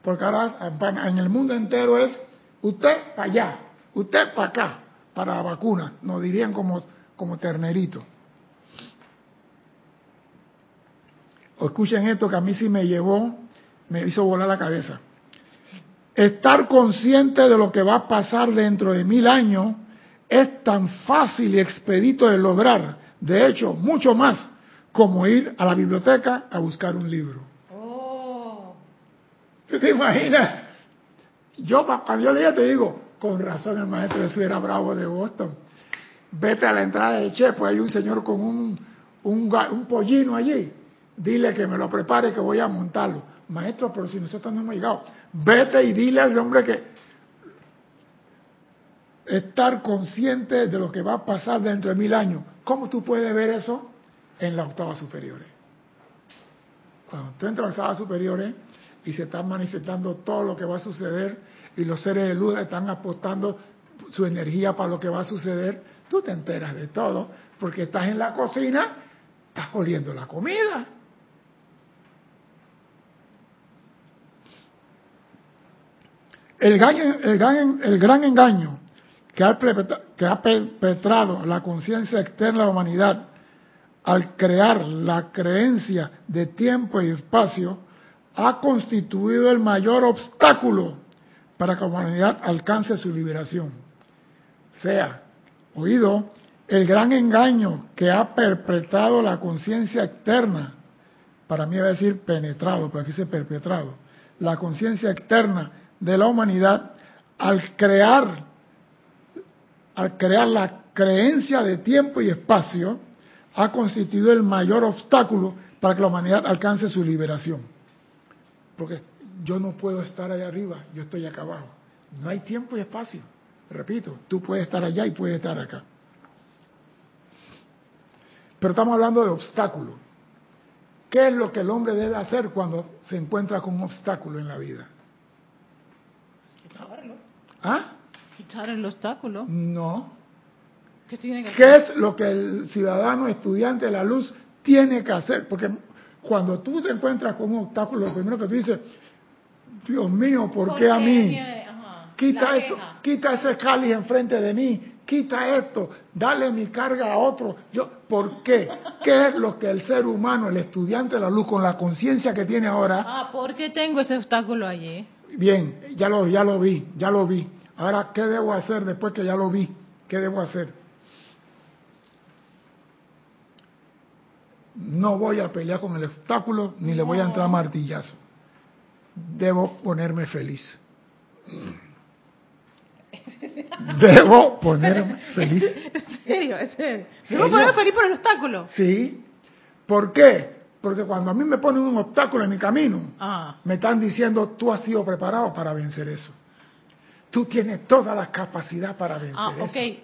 Porque ahora en el mundo entero es usted para allá, usted para acá, para la vacuna. Nos dirían como, como ternerito. O escuchen esto que a mí sí me llevó, me hizo volar la cabeza. Estar consciente de lo que va a pasar dentro de mil años es tan fácil y expedito de lograr, de hecho, mucho más como ir a la biblioteca a buscar un libro. Oh. ¿Te imaginas? Yo cuando yo leía te digo, con razón el maestro Jesús era bravo de Boston. Vete a la entrada de Che, pues hay un señor con un, un, un pollino allí dile que me lo prepare que voy a montarlo. Maestro, pero si nosotros no hemos llegado, vete y dile al hombre que estar consciente de lo que va a pasar dentro de mil años. ¿Cómo tú puedes ver eso? En las octavas superiores. Cuando tú entras en las octavas superiores y se está manifestando todo lo que va a suceder y los seres de luz están apostando su energía para lo que va a suceder, tú te enteras de todo porque estás en la cocina, estás oliendo la comida. El gran, el gran, engaño que ha, perpetrado la conciencia externa de la humanidad al crear la creencia de tiempo y espacio, ha constituido el mayor obstáculo para que la humanidad alcance su liberación. Sea, oído, el gran engaño que ha perpetrado la conciencia externa, para mí va a decir penetrado, pero aquí se perpetrado, la conciencia externa de la humanidad al crear, al crear la creencia de tiempo y espacio, ha constituido el mayor obstáculo para que la humanidad alcance su liberación. Porque yo no puedo estar allá arriba, yo estoy acá abajo. No hay tiempo y espacio. Repito, tú puedes estar allá y puedes estar acá. Pero estamos hablando de obstáculos. ¿Qué es lo que el hombre debe hacer cuando se encuentra con un obstáculo en la vida? ¿Ah? Quitar el obstáculo. No. ¿Qué tiene que ¿Qué es lo que el ciudadano estudiante de la luz tiene que hacer? Porque cuando tú te encuentras con un obstáculo, lo primero que tú dices, Dios mío, ¿por, qué a mí? Quita eso, quita ese cáliz enfrente de mí, quita esto, dale mi carga a otro. Yo, ¿Por qué? ¿Qué es lo que el ser humano, el estudiante de la luz, con la conciencia que tiene ahora? Ah, ¿por qué tengo ese obstáculo allí? Bien, ya lo, ya lo vi, ya lo vi. Ahora, ¿qué debo hacer después que ya lo vi? ¿Qué debo hacer? No voy a pelear con el obstáculo ni le voy a entrar martillazo. Debo ponerme feliz. <laughs> Debo ponerme feliz. ¿En serio? ¿En serio? ¿Debo ponerme feliz por el obstáculo? Sí. ¿Por qué? Porque cuando a mí me ponen un obstáculo en mi camino, ah. me están diciendo, tú has sido preparado para vencer eso. Tú tienes toda la capacidad para vencer ah, eso.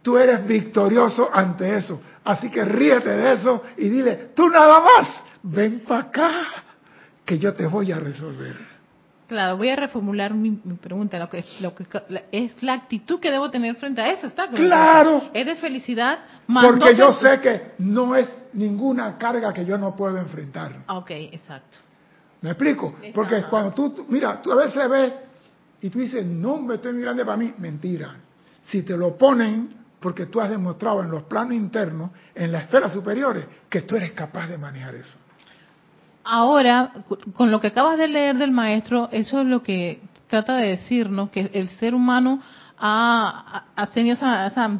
Tú eres victorioso ante eso. Así que ríete de eso y dile, tú nada más, ven para acá, que yo te voy a resolver. Claro, voy a reformular mi, pregunta. Lo que, lo que es la actitud que debo tener frente a eso. Está claro. Es de felicidad. Porque yo sé que no es ninguna carga que yo no puedo enfrentar. Ok, exacto. ¿Me explico? Porque cuando tú, mira, tú a veces ves y tú dices, no, me estoy muy grande para mí. Mentira. Si te lo ponen, porque tú has demostrado en los planos internos, en las esferas superiores, que tú eres capaz de manejar eso. Ahora, con lo que acabas de leer del maestro, eso es lo que trata de decirnos, que el ser humano ha, tenido esa, esa,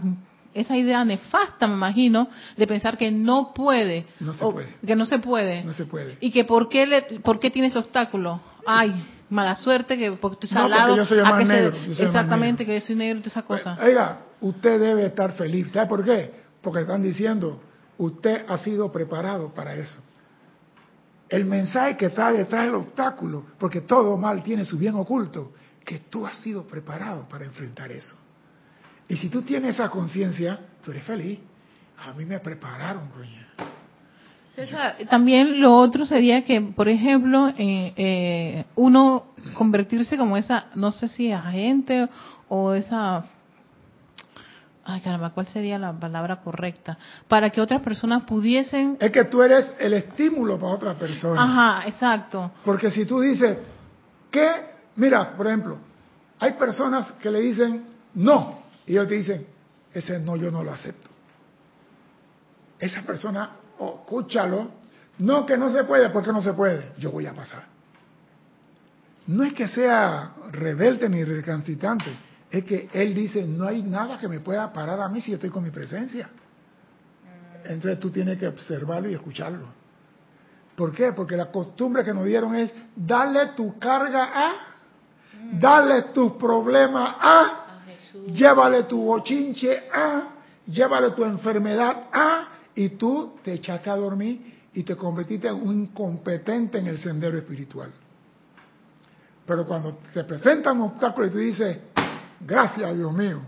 idea nefasta, me imagino, de pensar que no puede. No se puede. Que no se puede. No se puede. Y que por qué, le, por qué tiene ese obstáculo. Ay, mala suerte, que porque estoy salado. No, porque yo soy negro. exactamente, que yo soy negro y todas esas cosas. Oiga, usted debe estar feliz. ¿Sabe por qué? Porque están diciendo, usted ha sido preparado para eso el mensaje que está detrás del obstáculo, porque todo mal tiene su bien oculto, que tú has sido preparado para enfrentar eso. Y si tú tienes esa conciencia, tú eres feliz. A mí me prepararon, coño. César, también lo otro sería que, por ejemplo, eh, eh, uno convertirse como esa, no sé si agente o esa ay caramba, ¿cuál sería la palabra correcta? Para que otras personas pudiesen... Es que tú eres el estímulo para otras personas. Ajá, exacto. Porque si tú dices, que, mira, por ejemplo, hay personas que le dicen no, y ellos te dicen, ese no yo no lo acepto. Esa persona, oh, escúchalo, no que no se puede, porque no se puede, yo voy a pasar. No es que sea rebelde ni recalcitrante, es que él dice, no hay nada que me pueda parar a mí si estoy con mi presencia. Entonces tú tienes que observarlo y escucharlo. ¿Por qué? Porque la costumbre que nos dieron es, dale tu carga a, dale tus problemas a, llévale tu bochinche a, llévale tu enfermedad a, y tú te echaste a dormir y te convertiste en un incompetente en el sendero espiritual. Pero cuando te presentan un obstáculo y tú dices, Gracias, Dios mío.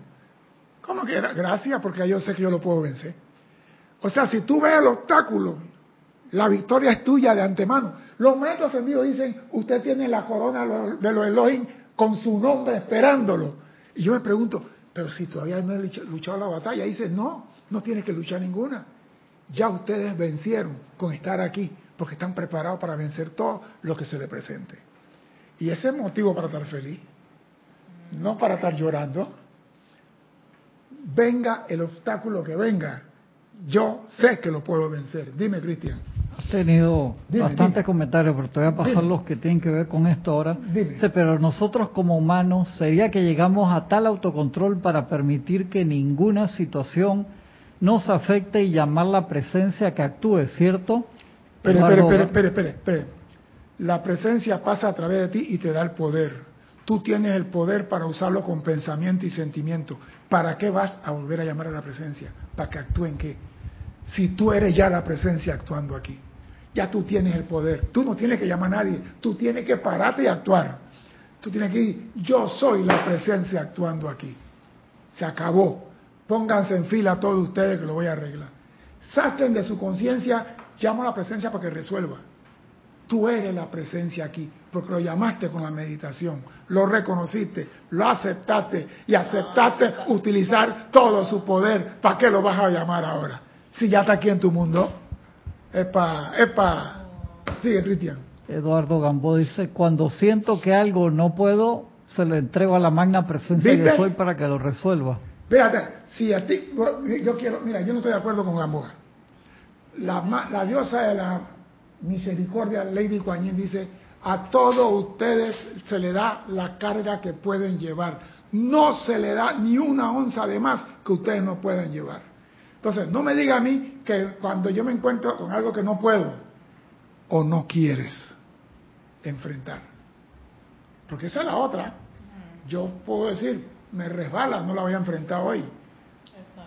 ¿Cómo que gracias? Porque yo sé que yo lo puedo vencer. O sea, si tú ves el obstáculo, la victoria es tuya de antemano. Los maestros envíos dicen, usted tiene la corona de los Elohim con su nombre esperándolo. Y yo me pregunto, pero si todavía no he luchado la batalla, dice, no, no tiene que luchar ninguna. Ya ustedes vencieron con estar aquí, porque están preparados para vencer todo lo que se le presente. Y ese es motivo para estar feliz no para estar llorando. Venga el obstáculo que venga, yo sé que lo puedo vencer. Dime, Cristian. Tenido bastantes comentarios, pero te voy a pasar los que tienen que ver con esto ahora. Dime. pero nosotros como humanos, ¿sería que llegamos a tal autocontrol para permitir que ninguna situación nos afecte y llamar la presencia que actúe, ¿cierto? Espera, espera, espera, espera, La presencia pasa a través de ti y te da el poder. Tú tienes el poder para usarlo con pensamiento y sentimiento. ¿Para qué vas a volver a llamar a la presencia? ¿Para que actúe en qué? Si tú eres ya la presencia actuando aquí. Ya tú tienes el poder. Tú no tienes que llamar a nadie. Tú tienes que pararte y actuar. Tú tienes que ir. Yo soy la presencia actuando aquí. Se acabó. Pónganse en fila todos ustedes que lo voy a arreglar. Saquen de su conciencia, llamo a la presencia para que resuelva. Tú eres la presencia aquí, porque lo llamaste con la meditación, lo reconociste, lo aceptaste y aceptaste utilizar todo su poder. ¿Para qué lo vas a llamar ahora? Si ya está aquí en tu mundo. Epa, epa. Sigue, Cristian. Eduardo Gambo dice, cuando siento que algo no puedo, se lo entrego a la magna presencia que soy para que lo resuelva. Fíjate, si a ti, yo quiero, mira, yo no estoy de acuerdo con Gamboa. La, la diosa de la misericordia, Lady Kuan dice, a todos ustedes se le da la carga que pueden llevar. No se le da ni una onza de más que ustedes no pueden llevar. Entonces, no me diga a mí que cuando yo me encuentro con algo que no puedo o no quieres enfrentar. Porque esa es la otra. Yo puedo decir, me resbala, no la voy a enfrentar hoy.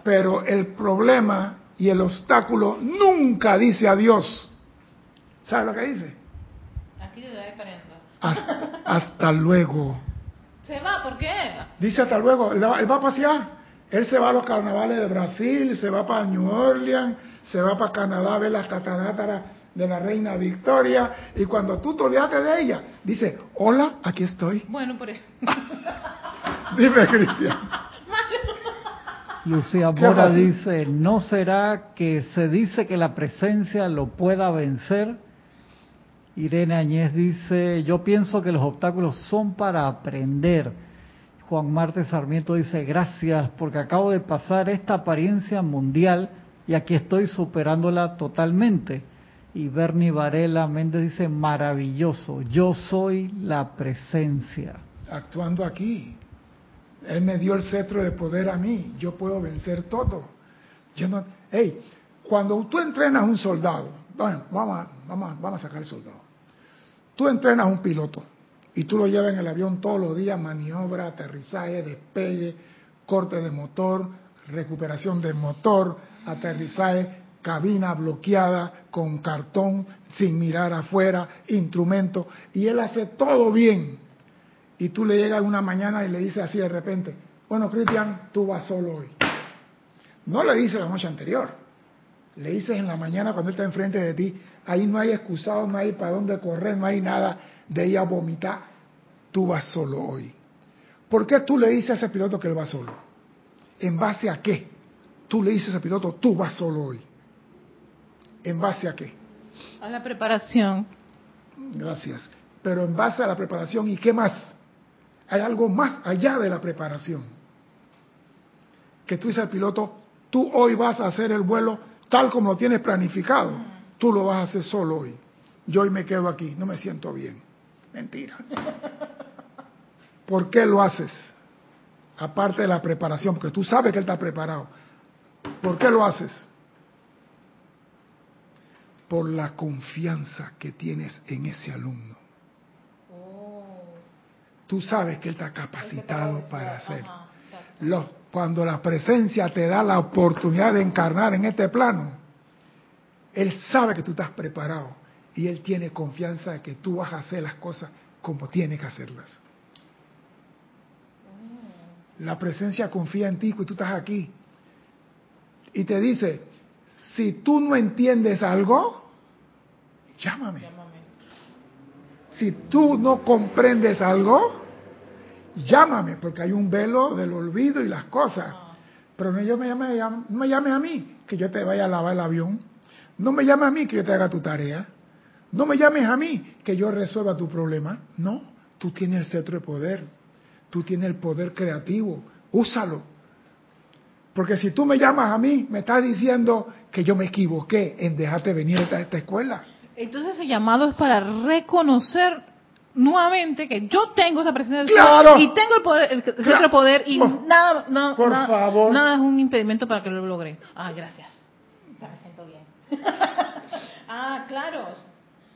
Pero el problema y el obstáculo nunca dice adiós. ¿Sabe lo que dice? Aquí hasta, hasta luego. ¿Se va? ¿Por qué? Dice hasta luego. Él va, a pasear. Él se va a los carnavales de Brasil, se va para New Orleans, se va para Canadá a ver las cataratas de la reina Victoria. Y cuando tú te olvidaste de ella, dice, hola, aquí estoy. Bueno, por eso. <laughs> Dime, Cristian. Lucía Mora dice, ¿no será que se dice que la presencia lo pueda vencer? Irene Añez dice, yo pienso que los obstáculos son para aprender. Juan Marte Sarmiento dice, gracias porque acabo de pasar esta apariencia mundial y aquí estoy superándola totalmente. Y Bernie Varela Méndez dice, maravilloso, yo soy la presencia. Actuando aquí. Él me dio el cetro de poder a mí. Yo puedo vencer todo. Yo no, hey, cuando tú entrenas a un soldado, bueno, vamos a, vamos, vamos a sacar el soldado. Tú entrenas a un piloto y tú lo llevas en el avión todos los días, maniobra, aterrizaje, despegue, corte de motor, recuperación del motor, aterrizaje, cabina bloqueada con cartón, sin mirar afuera, instrumento, y él hace todo bien y tú le llegas una mañana y le dices así de repente, bueno, Cristian, tú vas solo hoy. No le dices la noche anterior, le dices en la mañana cuando él está enfrente de ti, ahí no hay excusado, no hay para dónde correr, no hay nada de ir a vomitar, tú vas solo hoy. ¿Por qué tú le dices a ese piloto que él va solo? ¿En base a qué? Tú le dices a ese piloto, tú vas solo hoy. ¿En base a qué? A la preparación. Gracias. Pero en base a la preparación, ¿y qué más? Hay algo más allá de la preparación. Que tú dices al piloto, tú hoy vas a hacer el vuelo tal como lo tienes planificado. Tú lo vas a hacer solo hoy. Yo hoy me quedo aquí, no me siento bien. Mentira. <laughs> ¿Por qué lo haces? Aparte de la preparación, porque tú sabes que él está preparado. ¿Por qué lo haces? Por la confianza que tienes en ese alumno tú sabes que Él está capacitado para hacerlo. cuando la presencia te da la oportunidad de encarnar en este plano, Él sabe que tú estás preparado y Él tiene confianza de que tú vas a hacer las cosas como tiene que hacerlas. La presencia confía en ti y tú estás aquí. Y te dice, si tú no entiendes algo, llámame. Si tú no comprendes algo, llámame, porque hay un velo del olvido y las cosas. Pero no, yo me llame, no me llame a mí que yo te vaya a lavar el avión. No me llame a mí que yo te haga tu tarea. No me llames a mí que yo resuelva tu problema. No, tú tienes el cetro de poder. Tú tienes el poder creativo. Úsalo. Porque si tú me llamas a mí, me estás diciendo que yo me equivoqué en dejarte venir a esta, escuela. Entonces ese llamado es para reconocer nuevamente que yo tengo esa presencia claro. y tengo el poder, el centro poder y nada, no, por favor. nada es un impedimento para que lo logre. Ah, gracias. Ya me siento bien. <laughs> ah, claro.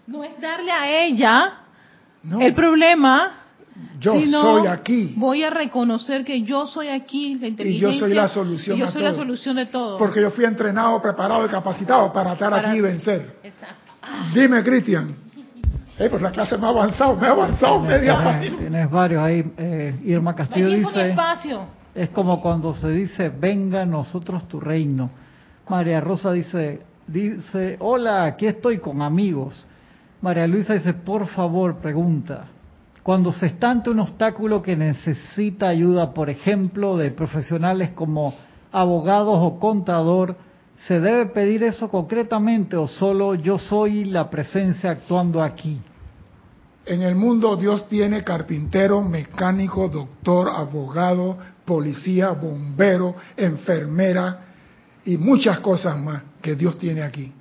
No es darle a ella el problema, yo soy aquí. Voy a reconocer que yo soy aquí, la inteligencia. Y yo soy la solución. Y yo soy la solución de todo. Porque yo fui entrenado, preparado y capacitado para estar aquí y vencer. Exacto. Dime, Cristian. Eh, pues la clase me ha avanzado, me ha avanzado media página. Tienes varios ahí. Eh, Irma Castillo dice: espacio. Es como cuando se dice, venga nosotros tu reino. María Rosa dice, dice, hola, aquí estoy con amigos. María Luisa dice, por favor, pregunta, cuando se está ante un obstáculo que necesita ayuda, por ejemplo, de profesionales como abogados o contador, ¿se debe pedir eso concretamente o solo yo soy la presencia actuando aquí? En el mundo Dios tiene carpintero, mecánico, doctor, abogado, policía, bombero, enfermera y muchas cosas más que Dios tiene aquí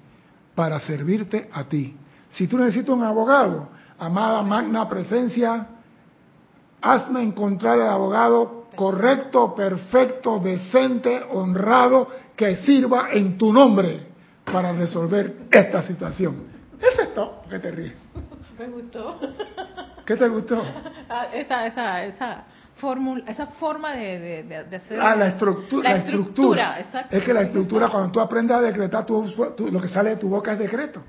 para servirte a ti. Si tú necesitas un abogado, amada magna presencia, hazme encontrar el abogado correcto, perfecto, decente, honrado, que sirva en tu nombre para resolver esta situación. Eso es todo. ¿Qué te ríes? Me gustó. ¿Qué te gustó? Ah, esa, esa, esa, fórmula, esa forma de, de, hacer... Ah, la, estructura. La, estructura. Es que la estructura, cuando tú aprendes a decretar, lo que sale de tu boca es decreto.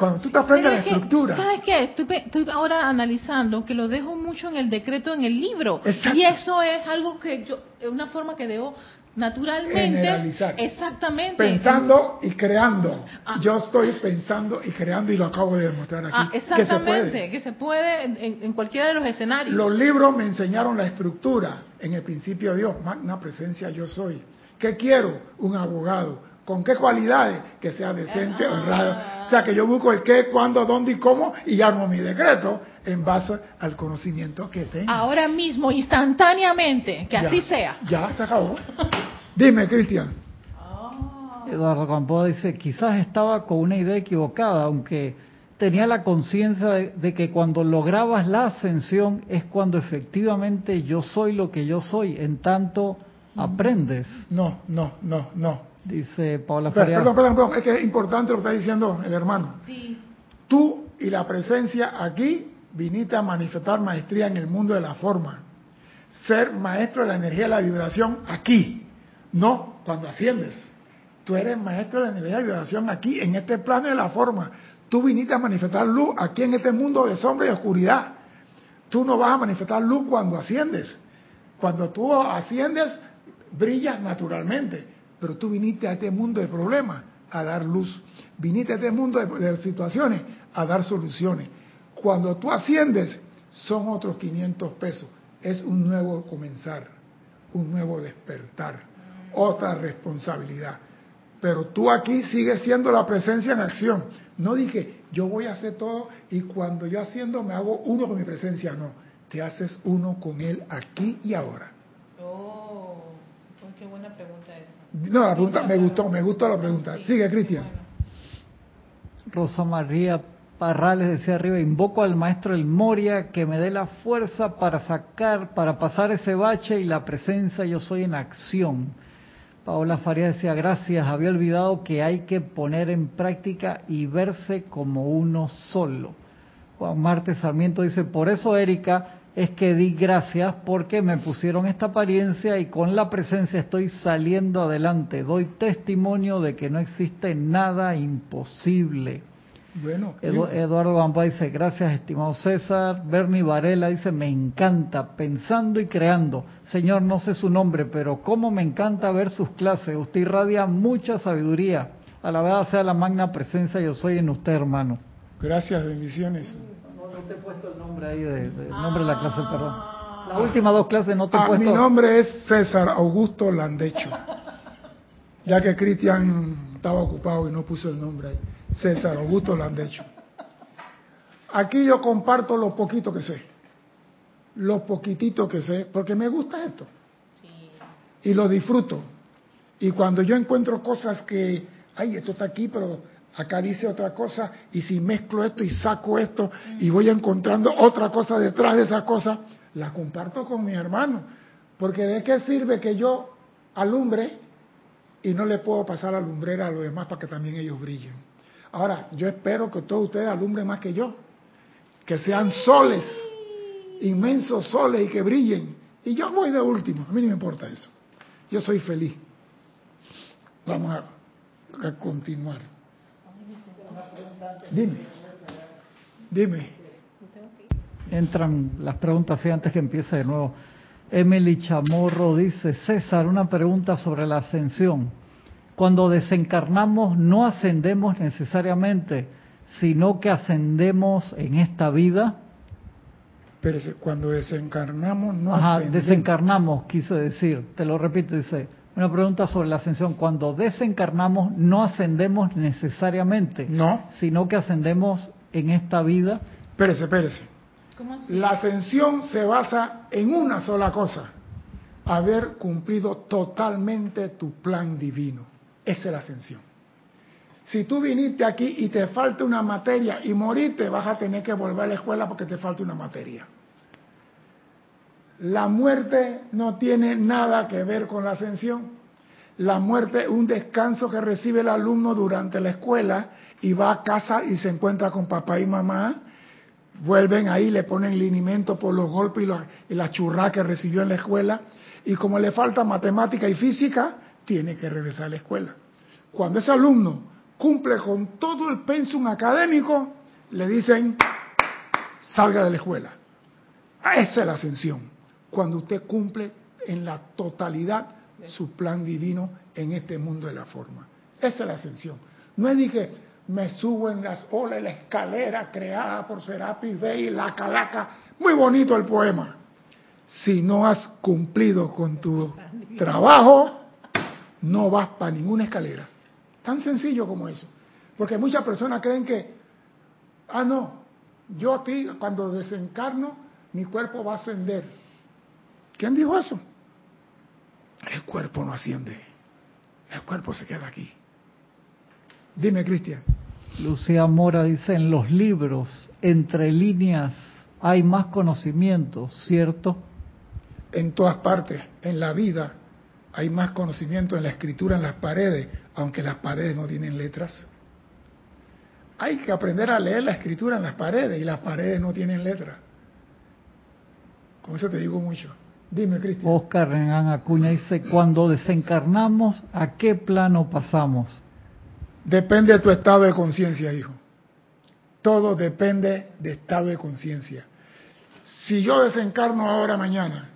Cuando tú te aprendes la estructura. ¿Sabes qué? Estoy, ahora analizando que lo dejo mucho en el decreto, en el libro. Y eso es algo que yo, es una forma que debo naturalmente. Generalizar. Exactamente. Pensando y creando. Ah. Yo estoy pensando y creando y lo acabo de demostrar aquí. Ah, exactamente, que se puede, en, cualquiera de los escenarios. Los libros me enseñaron la estructura. En el principio de Dios, magna presencia yo soy. ¿Qué quiero? Un abogado. ¿Con qué cualidades? Que sea decente, ah. honrado o sea que yo busco el qué, cuándo, dónde y cómo y armo mi decreto en base al conocimiento que tengo. Ahora mismo, instantáneamente, que así sea. Ya, se acabó. Dime, Cristian. Ah. Eduardo Campo dice, quizás estaba con una idea equivocada, aunque tenía la conciencia de, que cuando lograbas la ascensión es cuando efectivamente yo soy lo que yo soy, en tanto aprendes. No, no, no, no. Dice Paula Perdón, perdón, perdón, es que es importante lo que está diciendo el hermano. Sí. Tú y la presencia aquí viniste a manifestar maestría en el mundo de la forma. Ser maestro de la energía de la vibración aquí, no cuando asciendes. Tú eres maestro de la energía de la vibración aquí, en este plano de la forma. Tú viniste a manifestar luz aquí en este mundo de sombra y oscuridad. Tú no vas a manifestar luz cuando asciendes. Cuando tú asciendes, brillas naturalmente pero tú viniste a este mundo de problemas a dar luz. Viniste a este mundo de, situaciones a dar soluciones. Cuando tú asciendes, son otros 500 pesos. Es un nuevo comenzar, un nuevo despertar, otra responsabilidad. Pero tú aquí sigues siendo la presencia en acción. No dije, yo voy a hacer todo y cuando yo haciendo me hago uno con mi presencia. No, te haces uno con él aquí y ahora. Oh, pues qué buena pregunta es. No, la pregunta me gustó, me gustó la pregunta. Sigue, Cristian. Rosa María Parrales decía arriba, invoco al maestro El Moria que me dé la fuerza para sacar, para pasar ese bache y la presencia yo soy en acción. Paola Faría decía, gracias, había olvidado que hay que poner en práctica y verse como uno solo. Juan Marte Sarmiento dice, por eso Erika, es que di gracias porque me pusieron esta apariencia y con la presencia estoy saliendo adelante. Doy testimonio de que no existe nada imposible. Bueno, Eduardo Gampa dice, gracias estimado César. Bernie Varela dice, me encanta, pensando y creando. Señor, no sé su nombre, pero cómo me encanta ver sus clases. Usted irradia mucha sabiduría. A la verdad sea la magna presencia, yo soy en usted, hermano. Gracias, bendiciones te he puesto el nombre ahí, de, nombre de la clase, perdón. Las últimas dos clases no te he ah, puesto. Mi nombre es César Augusto Landecho. Ya que Cristian estaba ocupado y no puso el nombre ahí. César Augusto Landecho. Aquí yo comparto lo poquito que sé. Lo poquitito que sé, porque me gusta esto. Y lo disfruto. Y cuando yo encuentro cosas que, ay, esto está aquí, pero acá dice otra cosa, y si mezclo esto y saco esto y voy encontrando otra cosa detrás de esa cosa, la comparto con mi hermano. Porque ¿de qué sirve que yo alumbre y no le puedo pasar la lumbrera a los demás para que también ellos brillen? Ahora, yo espero que todos ustedes alumbren más que yo, que sean soles, inmensos soles y que brillen. Y yo voy de último, a mí no me importa eso. Yo soy feliz. Vamos a, a continuar. Dime. Dime. Entran las preguntas antes que empiece de nuevo. Emily Chamorro dice, César, una pregunta sobre la ascensión. Cuando desencarnamos no ascendemos necesariamente, sino que ascendemos en esta vida. Pero cuando desencarnamos no Ajá, ascendemos. desencarnamos, quise decir, te lo repito, dice, una pregunta sobre la ascensión. Cuando desencarnamos no ascendemos necesariamente, No, sino que ascendemos en esta vida. espérese, espérese. ¿Cómo así? La ascensión se basa en una sola cosa, haber cumplido totalmente tu plan divino. Esa es la ascensión. Si tú viniste aquí y te falta una materia y moriste, vas a tener que volver a la escuela porque te falta una materia. La muerte no tiene nada que ver con la ascensión. La muerte es un descanso que recibe el alumno durante la escuela y va a casa y se encuentra con papá y mamá. Vuelven ahí, le ponen linimento por los golpes y la, y churra que recibió en la escuela. Y como le falta matemática y física, tiene que regresar a la escuela. Cuando ese alumno cumple con todo el pensum académico, le dicen, salga de la escuela. Esa es la ascensión. Cuando usted cumple en la totalidad su plan divino en este mundo de la forma. Esa es la ascensión. No es que me subo en las olas la escalera creada por Serapis Bey, la calaca. Muy bonito el poema. Si no has cumplido con tu trabajo, no vas para ninguna escalera. Tan sencillo como eso. Porque muchas personas creen que, ah, no, yo aquí, cuando desencarno, mi cuerpo va a ascender. ¿Quién dijo eso? El cuerpo no asciende. El cuerpo se queda aquí. Dime, Cristian. Lucía Mora dice, en los libros, entre líneas, hay más conocimiento, ¿cierto? En todas partes, en la vida, hay más conocimiento en la escritura, en las paredes, aunque las paredes no tienen letras. Hay que aprender a leer la escritura en las paredes y las paredes no tienen letras. Con eso te digo mucho. Dime, Cristian. Oscar Renan Acuña dice, cuando desencarnamos, ¿a qué plano pasamos? Depende de tu estado de conciencia, hijo. Todo depende de estado de conciencia. Si yo desencarno ahora mañana,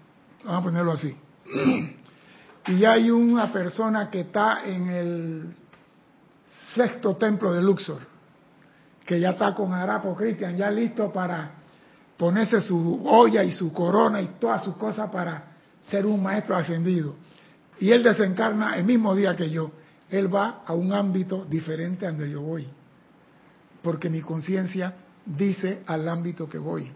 vamos a ponerlo así, <clears throat> y hay una persona que está en el sexto templo de Luxor, que ya está con Arapo Cristian, ya listo para ponerse su olla y su corona y todas sus cosas para ser un maestro ascendido. Y él desencarna el mismo día que yo. Él va a un ámbito diferente a donde yo voy. Porque mi conciencia dice al ámbito que voy.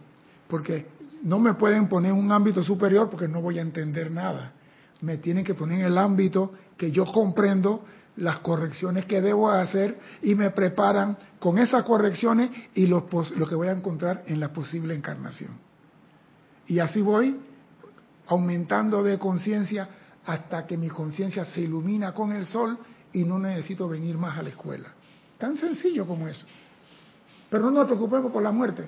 Porque no me pueden poner en un ámbito superior porque no voy a entender nada. Me tienen que poner en el ámbito que yo comprendo las correcciones que debo hacer y me preparan con esas correcciones y lo, lo que voy a encontrar en la posible encarnación. Y así voy aumentando de conciencia hasta que mi conciencia se ilumina con el sol y no necesito venir más a la escuela. Tan sencillo como eso. Pero no nos preocupemos por la muerte.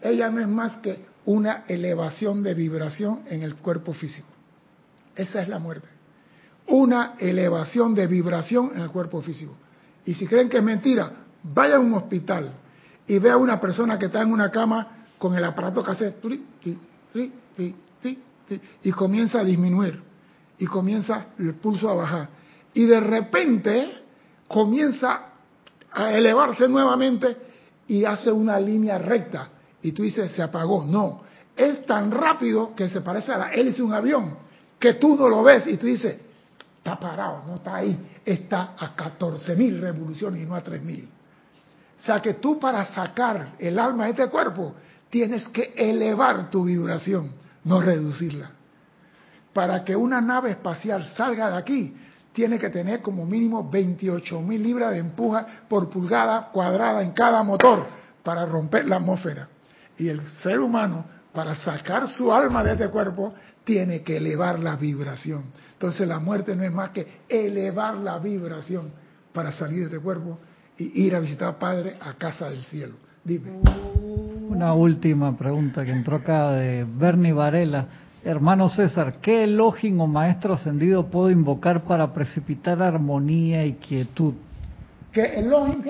Ella no es más que una elevación de vibración en el cuerpo físico. Esa es la muerte. Una elevación de vibración en el cuerpo físico. Y si creen que es mentira, vaya a un hospital y vea a una persona que está en una cama con el aparato que hace y comienza a disminuir y comienza el pulso a bajar. Y de repente comienza a elevarse nuevamente y hace una línea recta. Y tú dices se apagó. No es tan rápido que se parece a la hélice de un avión que tú no lo ves. Y tú dices está parado no está ahí. Está a 14.000 revoluciones y no a 3.000 o sea que tú para sacar el alma de este cuerpo tienes que elevar tu vibración no reducirla. Para que una nave espacial salga de aquí, tiene que tener como mínimo 28 mil libras de empuja por pulgada cuadrada en cada motor para romper la atmósfera. Y el ser humano, para sacar su alma de este cuerpo, tiene que elevar la vibración. Entonces la muerte no es más que elevar la vibración para salir de este cuerpo y ir a visitar a Padre a casa del cielo. Dime. Una última pregunta que entró acá de Bernie Varela. Hermano César, ¿qué Elohim o maestro ascendido puedo invocar para precipitar armonía y quietud? ¿Qué Elohim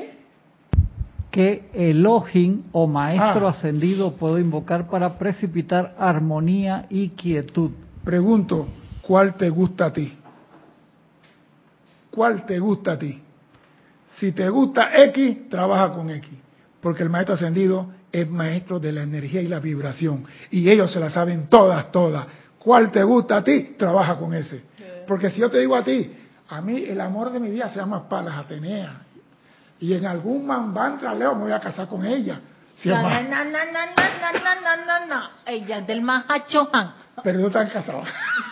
qué? ¿Qué Elohim o maestro Ah. ascendido puedo invocar para precipitar armonía y quietud? Pregunto, ¿cuál te gusta a ti? ¿Cuál te gusta a ti? Si te gusta X, trabaja con X, porque el maestro ascendido es maestro de la energía y la vibración, y ellos se la saben todas, todas. ¿Cuál te gusta a ti? Trabaja con ese. Porque si yo te digo a ti, a mí el amor de mi vida se llama Palas Atenea, y en algún mantra Leo me voy a casar con ella. Si es No, más- no, no, no, no, no, no, no, no. Ella es del Mahachohan. pero no están casados.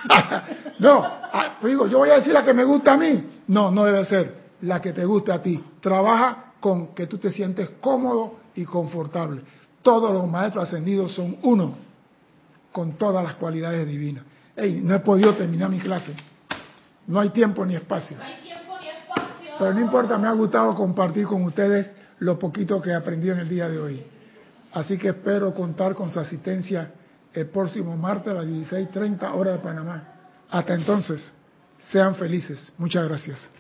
<laughs> no, ah, digo, yo voy a decir la que me gusta a mí. No, no debe ser la que te gusta a ti. Trabaja con que tú te sientes cómodo y confortable. Todos los maestros ascendidos son uno, con todas las cualidades divinas. Ey, no he podido terminar mi clase. No hay tiempo ni espacio. Pero no importa, me ha gustado compartir con ustedes lo poquito que he aprendido en el día de hoy. Así que espero contar con su asistencia el próximo martes a las 16.30 hora de Panamá. Hasta entonces, sean felices. Muchas gracias.